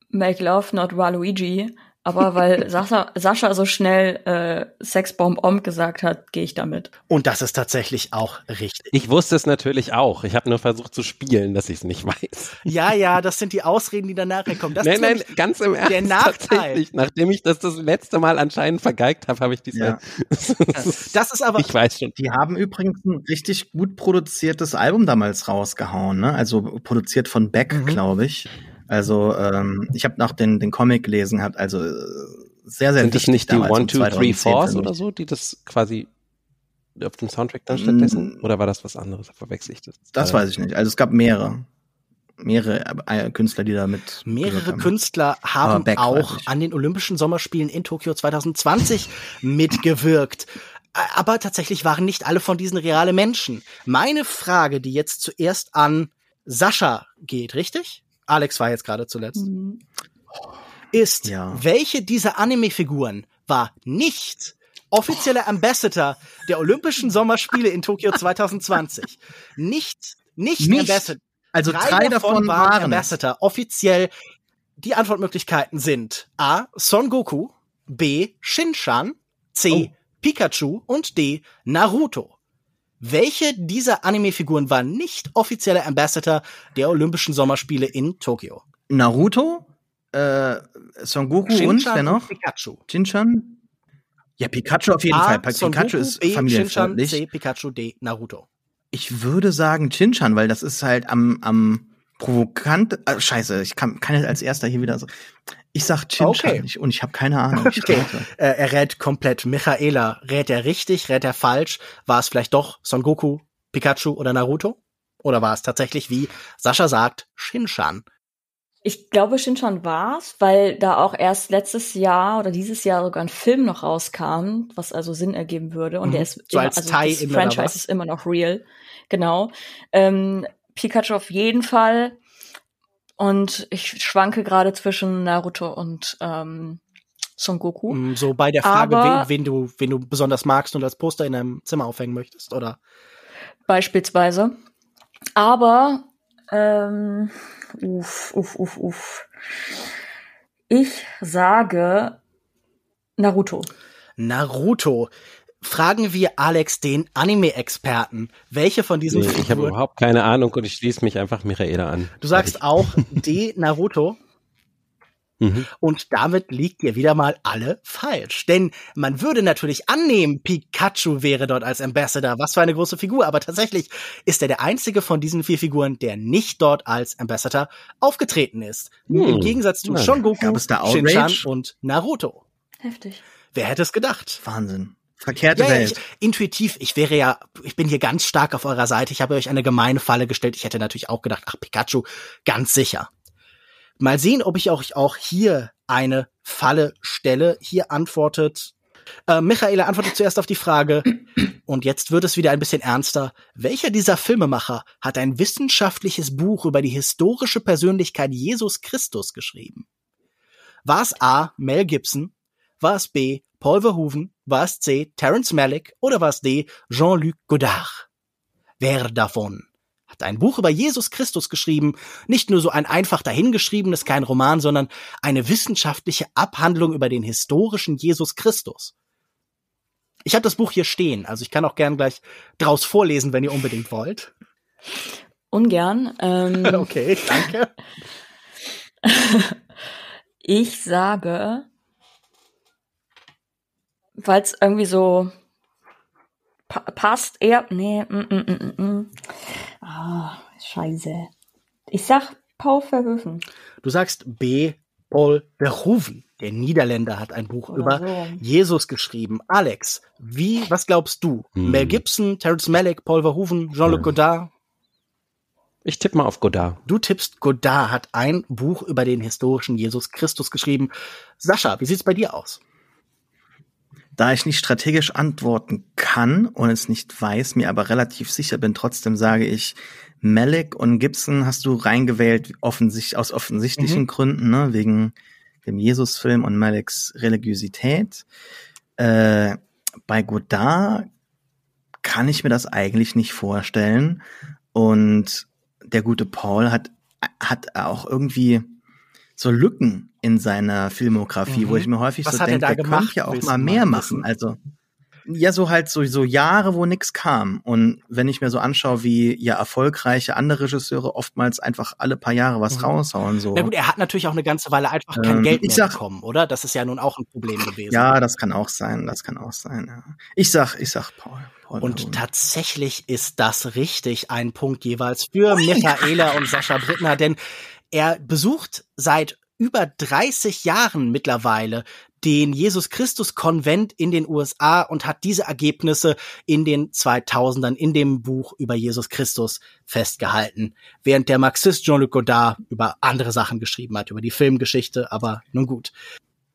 Make Love Not Waluigi, aber weil *laughs* Sascha, Sascha so schnell äh, Sexbomb Om gesagt hat, gehe ich damit. Und das ist tatsächlich auch richtig. Ich wusste es natürlich auch. Ich habe nur versucht zu spielen, dass ich es nicht weiß. Ja, ja, das sind die Ausreden, die danach kommen. Das nein, nein, ganz im Ernst. Der Nachteil. Nachdem ich das das letzte Mal anscheinend vergeigt habe, habe ich diese. Ja. *laughs* das ist aber. Ich weiß schon. Die haben übrigens ein richtig gut produziertes Album damals rausgehauen, ne? Also produziert von Beck, mhm. glaube ich. Also ähm, ich habe noch den, den Comic gelesen, hat also äh, sehr, sehr Sind das nicht die One, Two, Three, Fours oder so, die das quasi auf dem Soundtrack dann stattdessen? Mm. Oder war das was anderes? Verwechsel ich das? Das weiß ich nicht. Also es gab mehrere. Mehrere äh, Künstler, die da mit. Mehrere haben. Künstler haben auch an den Olympischen Sommerspielen in Tokio 2020 *laughs* mitgewirkt. Aber tatsächlich waren nicht alle von diesen reale Menschen. Meine Frage, die jetzt zuerst an Sascha geht, richtig? Alex war jetzt gerade zuletzt. Mhm. Ist, ja. welche dieser Anime-Figuren war nicht offizieller Ambassador der Olympischen Sommerspiele in Tokio 2020? Nicht, nicht, nicht. Ambassador. Also drei, drei davon, waren, waren Ambassador. Offiziell die Antwortmöglichkeiten sind A. Son Goku, B. Shinshan, C. Oh. Pikachu und D. Naruto. Welche dieser Anime-Figuren war nicht offizieller Ambassador der Olympischen Sommerspiele in Tokio? Naruto, äh, Son Goku Shinchan und wer noch? Pikachu. Shinchan? Ja, Pikachu auf jeden A, Fall. Son Pikachu Goku, ist B, familienfreundlich. C, Pikachu, D, Naruto. Ich würde sagen Shinchan, weil das ist halt am, am provokant. Äh, scheiße, ich kann, kann jetzt als erster hier wieder so. Ich sag Chinchan okay. Ich, und ich habe keine Ahnung. *laughs* okay. Äh, er rät komplett. Michaela, rät er richtig, rät er falsch? War es vielleicht doch Son Goku, Pikachu oder Naruto? Oder war es tatsächlich, wie Sascha sagt, Shinchan? Ich glaube, Shinchan war's, weil da auch erst letztes Jahr oder dieses Jahr sogar ein Film noch rauskam, was also Sinn ergeben würde. Und mhm. der ist so immer, als also Thai das Franchise ist immer noch real. Genau. Ähm, Pikachu auf jeden Fall. Und ich schwanke gerade zwischen Naruto und ähm, Son Goku. Mm, so bei der Frage, wen, wen, du, wen du besonders magst und als Poster in deinem Zimmer aufhängen möchtest, oder? Beispielsweise. Aber, ähm, uff, uff, uff, uff. Ich sage Naruto. Naruto fragen wir Alex, den Anime-Experten, welche von diesen nee, Ich habe überhaupt keine Ahnung und ich schließe mich einfach Michaela an. Du sagst auch D, Naruto? Mhm. Und damit liegt ihr wieder mal alle falsch. Denn man würde natürlich annehmen, Pikachu wäre dort als Ambassador. Was für eine große Figur. Aber tatsächlich ist er der einzige von diesen vier Figuren, der nicht dort als Ambassador aufgetreten ist. Hm. Im Gegensatz zu Son Goku, Shin-Chan und Naruto. Heftig. Wer hätte es gedacht? Wahnsinn. Verkehrte ja, Welt. Ich, intuitiv, ich wäre ja, ich bin hier ganz stark auf eurer Seite. Ich habe euch eine gemeine Falle gestellt. Ich hätte natürlich auch gedacht, ach, Pikachu, ganz sicher. Mal sehen, ob ich euch auch hier eine Falle stelle. Hier antwortet äh, Michaela antwortet zuerst auf die Frage, *clears throat* und jetzt wird es wieder ein bisschen ernster. Welcher dieser Filmemacher hat ein wissenschaftliches Buch über die historische Persönlichkeit Jesus Christus geschrieben? War es A. Mel Gibson? War es B. Paul Verhoeven? War es C. Terence Malick? Oder war es D. Jean-Luc Godard? Wer davon hat ein Buch über Jesus Christus geschrieben, nicht nur so ein einfach dahingeschriebenes, kein Roman, sondern eine wissenschaftliche Abhandlung über den historischen Jesus Christus. Ich habe das Buch hier stehen, also ich kann auch gern gleich draus vorlesen, wenn ihr unbedingt wollt. Ungern. Ähm, *laughs* okay, danke. *laughs* ich sage, weil es irgendwie so pa passt eher. Nee, mm, mm, mm, mm. mm. Ah, scheiße. Ich sag Paul Verhoeven. Du sagst B. Paul Verhoeven. Der Niederländer hat ein Buch Oder über so. Jesus geschrieben. Alex, wie, was glaubst du? Hm. Mel Gibson, Terrence Malick, Paul Verhoeven, Jean-Luc hm. Godard? Ich tippe mal auf Godard. Du tippst, Godard hat ein Buch über den historischen Jesus Christus geschrieben. Sascha, wie sieht's bei dir aus? Da ich nicht strategisch antworten kann und es nicht weiß, mir aber relativ sicher bin, trotzdem sage ich, Malik und Gibson hast du reingewählt offensichtlich, aus offensichtlichen mhm. Gründen, ne, wegen dem Jesus-Film und Maliks Religiosität. Äh, bei Godard kann ich mir das eigentlich nicht vorstellen. Und der gute Paul hat, hat auch irgendwie so Lücken in seiner Filmografie, mhm. wo ich mir häufig Was so denke, der gemacht, könnte ja auch mal mehr machen. Also ja, so halt so, so Jahre, wo nix kam. Und wenn ich mir so anschaue, wie ja erfolgreiche andere Regisseure oftmals einfach alle paar Jahre was mhm. raushauen, so. Na gut, er hat natürlich auch eine ganze Weile einfach kein ähm, Geld mehr sag, bekommen, oder? Das ist ja nun auch ein Problem gewesen. Ja, das kann auch sein, das kann auch sein, ja. Ich sag, ich sag Paul. Paul und tatsächlich ist das richtig ein Punkt jeweils für Michaela und Sascha Brittner, denn er besucht seit über 30 Jahren mittlerweile den Jesus Christus Konvent in den USA und hat diese Ergebnisse in den 2000ern in dem Buch über Jesus Christus festgehalten, während der Marxist Jean-Luc Godard über andere Sachen geschrieben hat, über die Filmgeschichte, aber nun gut.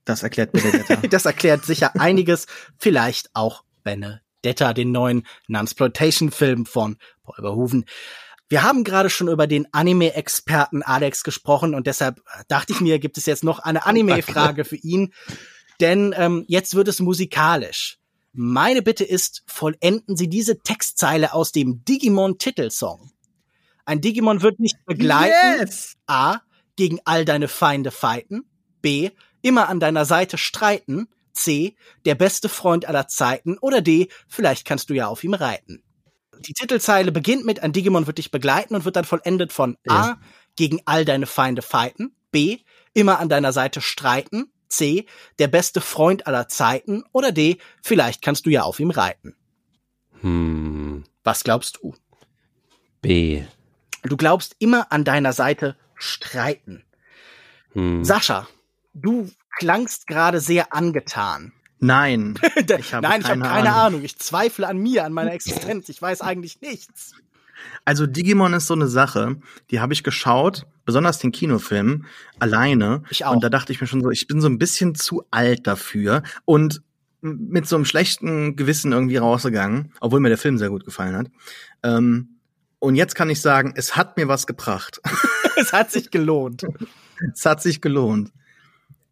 Das erklärt Benedetta. *laughs* das erklärt sicher einiges, vielleicht auch Benedetta, den neuen Nunsploitation-Film von Paul Verhoeven. Wir haben gerade schon über den Anime-Experten Alex gesprochen und deshalb dachte ich mir, gibt es jetzt noch eine Anime-Frage für ihn. Denn ähm, jetzt wird es musikalisch. Meine Bitte ist, vollenden Sie diese Textzeile aus dem Digimon-Titelsong. Ein Digimon wird nicht begleiten. Yes. A. Gegen all deine Feinde fighten. B. Immer an deiner Seite streiten. C. Der beste Freund aller Zeiten. Oder D. Vielleicht kannst du ja auf ihm reiten. Die Titelzeile beginnt mit ein Digimon wird dich begleiten und wird dann vollendet von A, ja. gegen all deine Feinde fighten, B, immer an deiner Seite streiten, C, der beste Freund aller Zeiten oder D, vielleicht kannst du ja auf ihm reiten. Hm. Was glaubst du? B. Du glaubst immer an deiner Seite streiten. Hm. Sascha, du klangst gerade sehr angetan. Nein. *laughs* Ich habe Nein, ich habe keine Ahnung. Ahnung. Ich zweifle an mir, an meiner Existenz. Ich weiß eigentlich nichts. Also Digimon ist so eine Sache, die habe ich geschaut, besonders den Kinofilm, alleine. Ich auch. Und da dachte ich mir schon so, ich bin so ein bisschen zu alt dafür und mit so einem schlechten Gewissen irgendwie rausgegangen, obwohl mir der Film sehr gut gefallen hat. Ähm, und jetzt kann ich sagen, es hat mir was gebracht. *laughs* es hat sich gelohnt. *laughs* es hat sich gelohnt.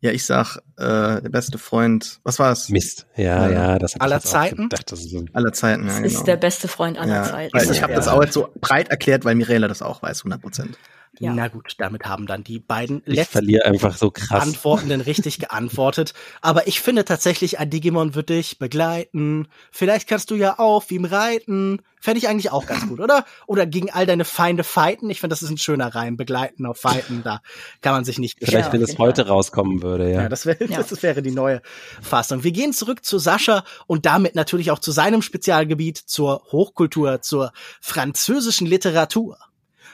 Ja, ich sag, äh, der beste Freund, was war es? Mist. Ja, ja, ja das aller Zeiten. Gedacht, das ist so aller Zeiten, ja, das genau. ist der beste Freund aller ja, Zeiten. Also ich habe ja. das auch jetzt so breit erklärt, weil Mirela das auch weiß, 100 Prozent. Ja. Na gut, damit haben dann die beiden ich letzten einfach so krass. Antwortenden richtig *laughs* geantwortet. Aber ich finde tatsächlich, ein Digimon wird dich begleiten. Vielleicht kannst du ja auf ihm reiten. Fände ich eigentlich auch ganz gut, oder? Oder gegen all deine Feinde fighten. Ich finde, das ist ein schöner Reim. Begleiten auf fighten. Da kann man sich nicht. Vielleicht, wenn es heute rauskommen würde, ja. Ja, das, wär, ja. das wäre die neue Fassung. Wir gehen zurück zu Sascha und damit natürlich auch zu seinem Spezialgebiet, zur Hochkultur, zur französischen Literatur.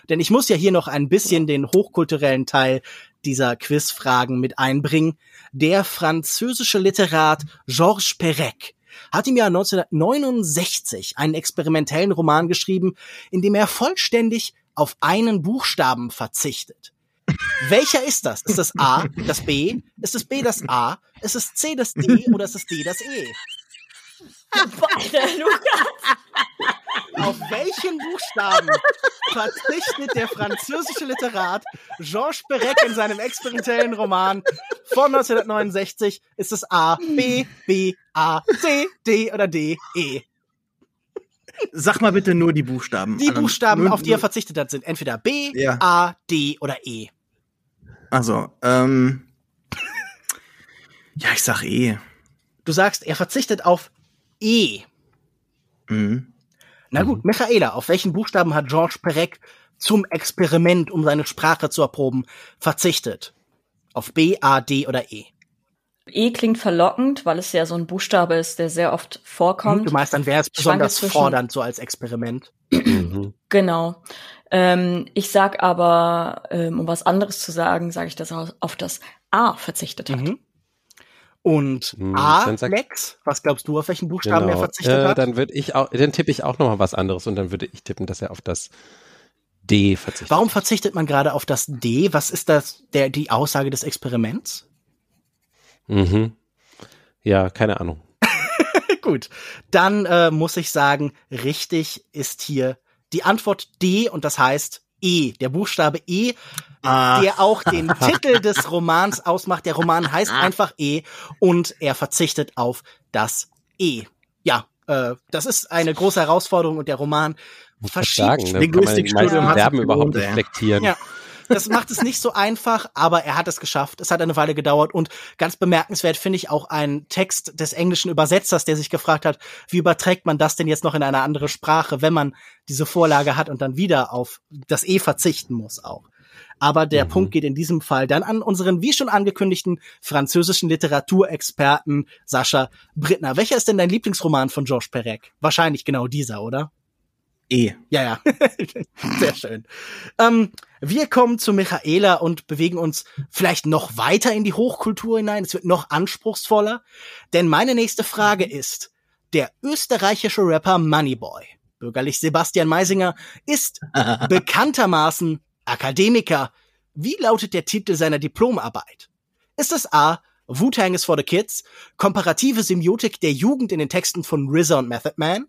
Denn ich muss ja hier noch ein bisschen den hochkulturellen Teil dieser Quizfragen mit einbringen. Der französische Literat Georges Perec hat im Jahr 1969 einen experimentellen Roman geschrieben, in dem er vollständig auf einen Buchstaben verzichtet. *laughs* Welcher ist das? Ist das A, das B? Ist es B, das A? Ist es C, das D *laughs* oder ist es D, das E? Alter, Lukas! Auf welchen Buchstaben verzichtet der französische Literat Georges Perec in seinem experimentellen Roman von 1969? Ist es A, B, B, A, C, D oder D, E? Sag mal bitte nur die Buchstaben. Die Buchstaben, auf die er verzichtet hat, sind entweder B, ja. A, D oder E. Also, ähm. ja, ich sag E. Du sagst, er verzichtet auf E. Mhm. Na gut, mhm. Michaela, auf welchen Buchstaben hat Georges Perec zum Experiment, um seine Sprache zu erproben, verzichtet? Auf B, A, D oder E? E klingt verlockend, weil es ja so ein Buchstabe ist, der sehr oft vorkommt. Du meinst, dann wäre es besonders fordernd so als Experiment. Mhm. genau. Ähm, ich sag aber, ähm, um was anderes zu sagen, sage ich, dass er auf das A verzichtet hat. Mhm. Und hm, A, Lex, was glaubst du, auf welchen Buchstaben genau. er verzichtet äh, hat? Dann würde ich auch, dann tippe ich auch noch mal was anderes und dann würde ich tippen, dass er auf das D verzichtet. Warum verzichtet man gerade auf das D? Was ist das, der, die Aussage des Experiments? Mhm. Ja, keine Ahnung. *laughs* Gut. Dann äh, muss ich sagen, richtig ist hier die Antwort D und das heißt E, der Buchstabe E, ah. der auch den *laughs* Titel des Romans ausmacht. Der Roman heißt ah. einfach E und er verzichtet auf das E. Ja, äh, das ist eine große Herausforderung und der Roman verschiebt Linguistikstudium Verben überhaupt reflektieren. Ja. Das macht es nicht so einfach, aber er hat es geschafft. Es hat eine Weile gedauert und ganz bemerkenswert finde ich auch ein Text des englischen Übersetzers, der sich gefragt hat, wie überträgt man das denn jetzt noch in eine andere Sprache, wenn man diese Vorlage hat und dann wieder auf das E verzichten muss auch. Aber der mhm. Punkt geht in diesem Fall dann an unseren, wie schon angekündigten, französischen Literaturexperten Sascha Brittner. Welcher ist denn dein Lieblingsroman von Georges Perec? Wahrscheinlich genau dieser, oder? E. Ja, ja. *laughs* Sehr schön. Ähm, wir kommen zu Michaela und bewegen uns vielleicht noch weiter in die Hochkultur hinein. Es wird noch anspruchsvoller. Denn meine nächste Frage ist, der österreichische Rapper Moneyboy, bürgerlich Sebastian Meisinger, ist *laughs* bekanntermaßen Akademiker. Wie lautet der Titel seiner Diplomarbeit? Ist es A. Wu-Tang is for the Kids, komparative Semiotik der Jugend in den Texten von RZA und Method Man?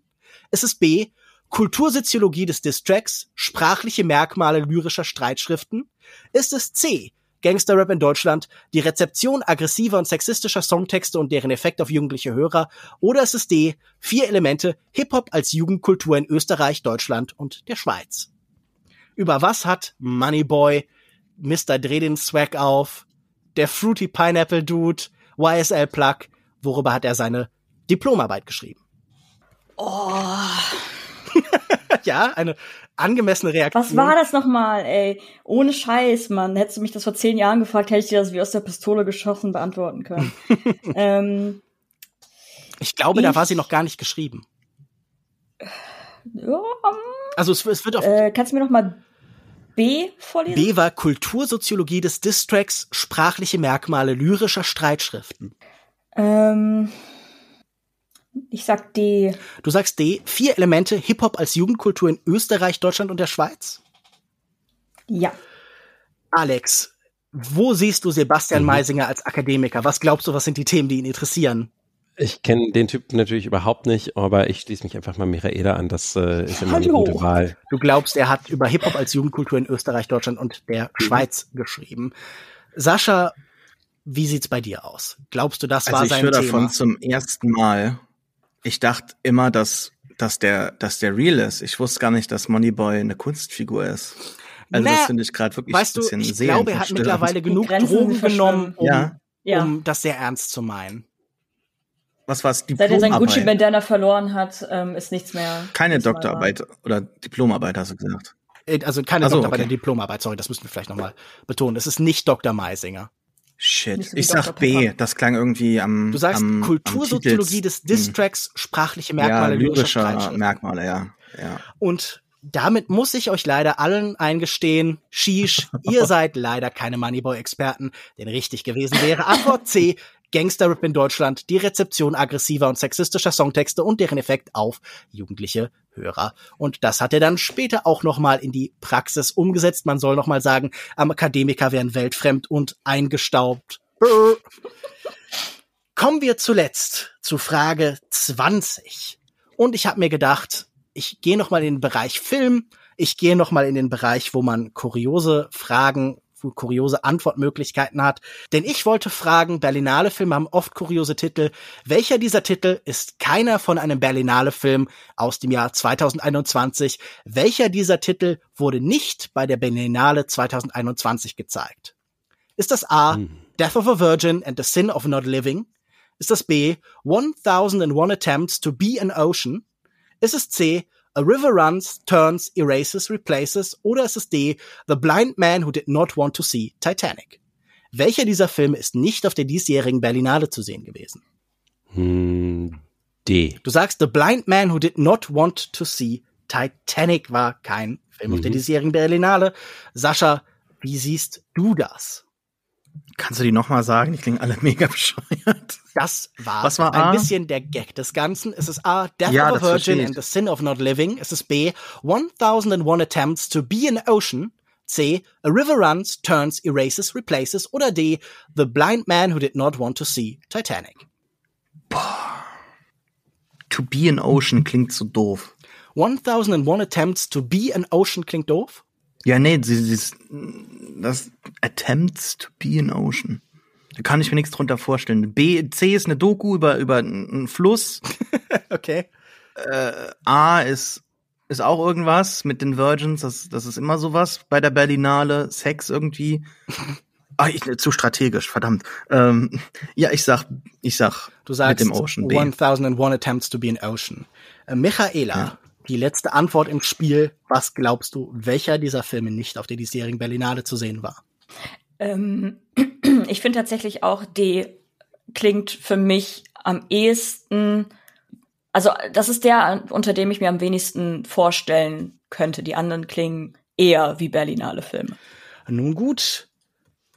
Ist es B. Kultursoziologie des Distracks, sprachliche Merkmale lyrischer Streitschriften? Ist es C. Gangsterrap in Deutschland, die Rezeption aggressiver und sexistischer Songtexte und deren Effekt auf jugendliche Hörer? Oder ist es D. Vier Elemente Hip-Hop als Jugendkultur in Österreich, Deutschland und der Schweiz? Über was hat Moneyboy, Mr. Dreh den Swag auf, der Fruity Pineapple Dude, YSL Plug, worüber hat er seine Diplomarbeit geschrieben? Oh. *laughs* ja, eine angemessene Reaktion. Was war das nochmal, ey? Ohne Scheiß, Mann. Hättest du mich das vor zehn Jahren gefragt, hätte ich dir das wie aus der Pistole geschossen beantworten können. *laughs* ähm, ich glaube, ich, da war sie noch gar nicht geschrieben. Ja, also es, es wird auf. Äh, kannst du mir noch mal B vorlesen? B war Kultursoziologie des Distracks, sprachliche Merkmale lyrischer Streitschriften. Ähm, ich sag D. Du sagst D. Vier Elemente Hip-Hop als Jugendkultur in Österreich, Deutschland und der Schweiz? Ja. Alex, wo siehst du Sebastian mhm. Meisinger als Akademiker? Was glaubst du, was sind die Themen, die ihn interessieren? Ich kenne den Typ natürlich überhaupt nicht, aber ich schließe mich einfach mal Michaela an. Das äh, ist immer eine gute Wahl. Du glaubst, er hat über Hip-Hop als Jugendkultur in Österreich, Deutschland und der mhm. Schweiz geschrieben. Sascha, wie sieht's bei dir aus? Glaubst du, das also war sein Thema? Ich höre davon zum ersten Mal ich dachte immer, dass, dass der, dass der real ist. Ich wusste gar nicht, dass Moneyboy eine Kunstfigur ist. Also Na, das finde ich gerade wirklich weißt ein bisschen du, ich glaube, er hat mittlerweile genug Drogen genommen, um, ja? ja. um das sehr ernst zu meinen. Was war's? Seit er sein Gucci-Bandana verloren hat, ähm, ist nichts mehr. Keine Doktorarbeit oder Diplomarbeit, hast du gesagt. Äh, also keine so, Doktorarbeit, okay. Diplomarbeit, sorry, das müssen wir vielleicht nochmal betonen. Es ist nicht Dr. Meisinger. Shit, so ich sag B, das klang irgendwie am Du sagst am, Kultursoziologie am des Distracks, sprachliche Merkmale, ja, lyrische Merkmale, ja. ja. Und damit muss ich euch leider allen eingestehen, Shish, ihr *laughs* seid leider keine Moneyboy-Experten, denn richtig gewesen wäre Antwort C, Gangster-Rap in Deutschland, die Rezeption aggressiver und sexistischer Songtexte und deren Effekt auf jugendliche Hörer. Und das hat er dann später auch nochmal in die Praxis umgesetzt. Man soll nochmal sagen, Akademiker wären weltfremd und eingestaubt. *laughs* Kommen wir zuletzt zu Frage 20. Und ich habe mir gedacht, ich gehe noch mal in den Bereich Film, ich gehe noch mal in den Bereich, wo man kuriose Fragen kuriose Antwortmöglichkeiten hat. Denn ich wollte fragen, Berlinale-Filme haben oft kuriose Titel. Welcher dieser Titel ist keiner von einem Berlinale-Film aus dem Jahr 2021? Welcher dieser Titel wurde nicht bei der Berlinale 2021 gezeigt? Ist das A, hm. Death of a Virgin and the Sin of Not Living? Ist das B, 1001 Attempts to Be an Ocean? Ist es C, A River Runs, Turns, Erases, Replaces oder ist es D, The Blind Man Who Did Not Want to See Titanic? Welcher dieser Filme ist nicht auf der diesjährigen Berlinale zu sehen gewesen? Hm, D. Du sagst, The Blind Man Who Did Not Want to See Titanic war kein Film mhm. auf der mhm. diesjährigen Berlinale. Sascha, wie siehst du das? Kannst du die nochmal sagen? Die klingen alle *laughs* mega bescheuert. Das war, Was war ein A? bisschen der Gag des Ganzen. Es ist A, Death ja, of a Virgin and the Sin of Not Living. Es ist B, 1001 Attempts to be an Ocean. C, A River Runs, Turns, Erases, Replaces. Oder D, The Blind Man Who Did Not Want to See Titanic. Boah. To be an Ocean klingt so doof. 1001 Attempts to be an Ocean klingt doof? Ja, nee, sie, sie, das Attempts to be an Ocean. Da kann ich mir nichts drunter vorstellen. B, C ist eine Doku über, über einen Fluss. *laughs* okay. Äh, A ist, ist auch irgendwas mit den Virgins. Das, das ist immer sowas bei der Berlinale. Sex irgendwie. *laughs* Ah, ich, zu strategisch, verdammt. Ähm, ja, ich sag, ich sag du sagst mit dem Ocean B. 1001 Attempts to be an Ocean. Äh, Michaela, ja die letzte Antwort im Spiel. Was glaubst du, welcher dieser Filme nicht auf der diesjährigen Berlinale zu sehen war? Ähm, *clears throat* ich finde tatsächlich auch D klingt für mich am ehesten, also das ist der, unter dem ich mir am wenigsten vorstellen könnte. Die anderen klingen eher wie Berlinale Filme. Nun gut,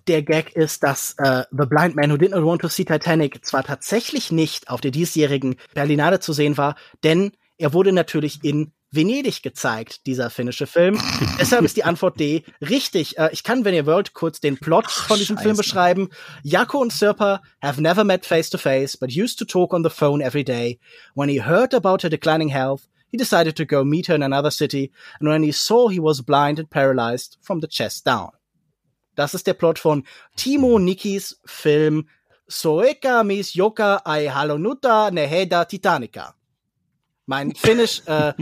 der Gag ist, dass äh, The Blind Man Who Did Not Want to See Titanic zwar tatsächlich nicht auf der diesjährigen Berlinale zu sehen war, denn er wurde natürlich in Venedig gezeigt, dieser finnische Film. *laughs* Deshalb ist die Antwort D richtig. Äh, ich kann, wenn ihr wollt, kurz den Plot Ach, von diesem Scheiße. Film beschreiben. Jaco und Sirpa have never met face to face, but used to talk on the phone every day. When he heard about her declining health, he decided to go meet her in another city, and when he saw he was blind and paralyzed from the chest down. Das ist der Plot von Timo Nikis Film Soeka mis Joka ai halonuta neheda Titanica. Mein Finnisch äh,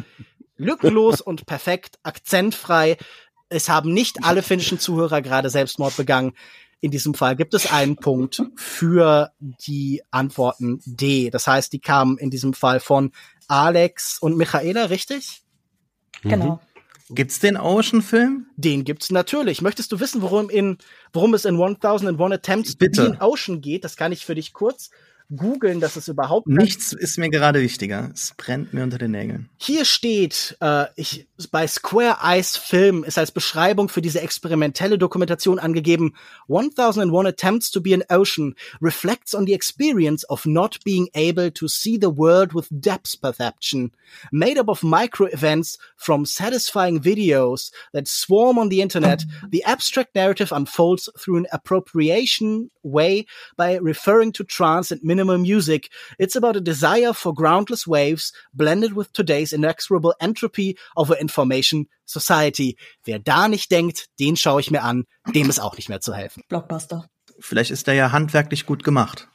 lückenlos und perfekt, akzentfrei. Es haben nicht alle finnischen Zuhörer gerade Selbstmord begangen. In diesem Fall gibt es einen Punkt für die Antworten D. Das heißt, die kamen in diesem Fall von Alex und Michaela, richtig? Genau. Mhm. Gibt's den Ocean-Film? Den gibt's natürlich. Möchtest du wissen, worum, in, worum es in 1001 Attempts Bitte. in Ocean geht? Das kann ich für dich kurz googeln, dass es überhaupt nichts ist mir gerade wichtiger. Es brennt mir unter den Nägeln. Hier steht, äh, ich bei Square Eyes Film ist als Beschreibung für diese experimentelle Dokumentation angegeben: 1001 Attempts to be an Ocean reflects on the experience of not being able to see the world with depth perception, made up of micro events from satisfying videos that swarm on the internet. The abstract narrative unfolds through an appropriation way by referring to trance and minimal music. It's about a desire for groundless waves blended with today's inexorable entropy of our information society. Wer da nicht denkt, den schaue ich mir an, dem ist auch nicht mehr zu helfen. Blockbuster. Vielleicht ist der ja handwerklich gut gemacht.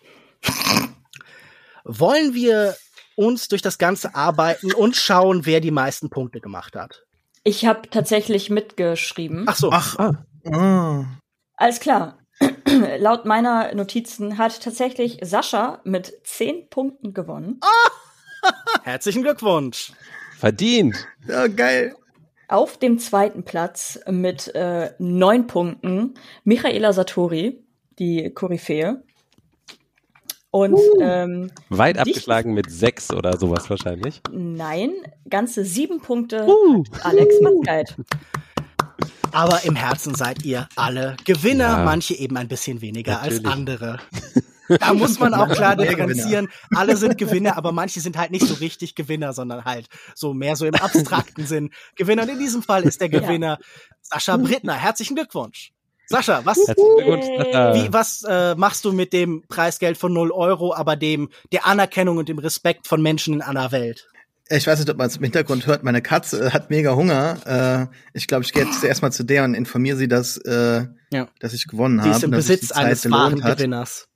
Wollen wir uns durch das Ganze arbeiten und schauen, wer die meisten Punkte gemacht hat? Ich habe tatsächlich mitgeschrieben. Ach so. Ach. Ah. Oh. Alles klar. *clears throat* Laut meiner Notizen hat tatsächlich Sascha mit zehn Punkten gewonnen. *laughs* Herzlichen Glückwunsch. Verdient. Ja, geil. Auf dem zweiten Platz mit äh, neun Punkten Michaela Satori, die Koryphäe. Und uh, ähm, weit abgeschlagen mit sechs oder sowas wahrscheinlich. Nein, ganze sieben Punkte. Uh, Alex Mattkeit. *laughs* Aber im Herzen seid ihr alle Gewinner, ja. manche eben ein bisschen weniger Natürlich. als andere. Da muss man auch *laughs* klar differenzieren. Alle sind Gewinner, aber manche sind halt nicht so richtig Gewinner, sondern halt so mehr so im abstrakten Sinn Gewinner. Und in diesem Fall ist der Gewinner ja. Sascha Brittner. Herzlichen Glückwunsch. Sascha, was, wie, was äh, machst du mit dem Preisgeld von 0 Euro, aber dem der Anerkennung und dem Respekt von Menschen in einer Welt? Ich weiß nicht, ob man es im Hintergrund hört. Meine Katze hat mega Hunger. Äh, ich glaube, ich gehe jetzt erstmal zu der und informiere sie, dass, äh, ja. dass ich gewonnen habe. Sie ist im Besitz eines wahren Gewinners.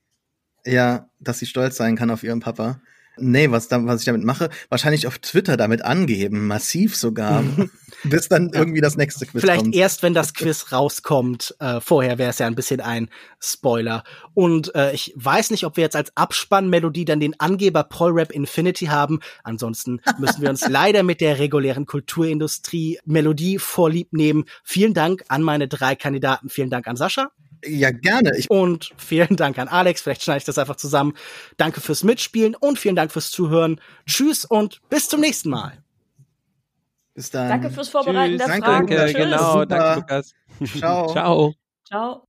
Ja, dass sie stolz sein kann auf ihren Papa. Nee, was, da, was ich damit mache, wahrscheinlich auf Twitter damit angeben, massiv sogar, *laughs* bis dann irgendwie das nächste Quiz Vielleicht kommt. erst, wenn das Quiz rauskommt. Äh, vorher wäre es ja ein bisschen ein Spoiler. Und äh, ich weiß nicht, ob wir jetzt als Abspannmelodie dann den Angeber Polrap Infinity haben. Ansonsten *laughs* müssen wir uns leider mit der regulären Kulturindustrie Melodie vorlieb nehmen. Vielen Dank an meine drei Kandidaten. Vielen Dank an Sascha. Ja, gerne. Ich und vielen Dank an Alex. Vielleicht schneide ich das einfach zusammen. Danke fürs Mitspielen und vielen Dank fürs Zuhören. Tschüss und bis zum nächsten Mal. Bis dann. Danke fürs Vorbereiten Tschüss. der danke, Fragen. Danke, genau. Super. Danke, Lukas. Ciao. *laughs* Ciao. Ciao.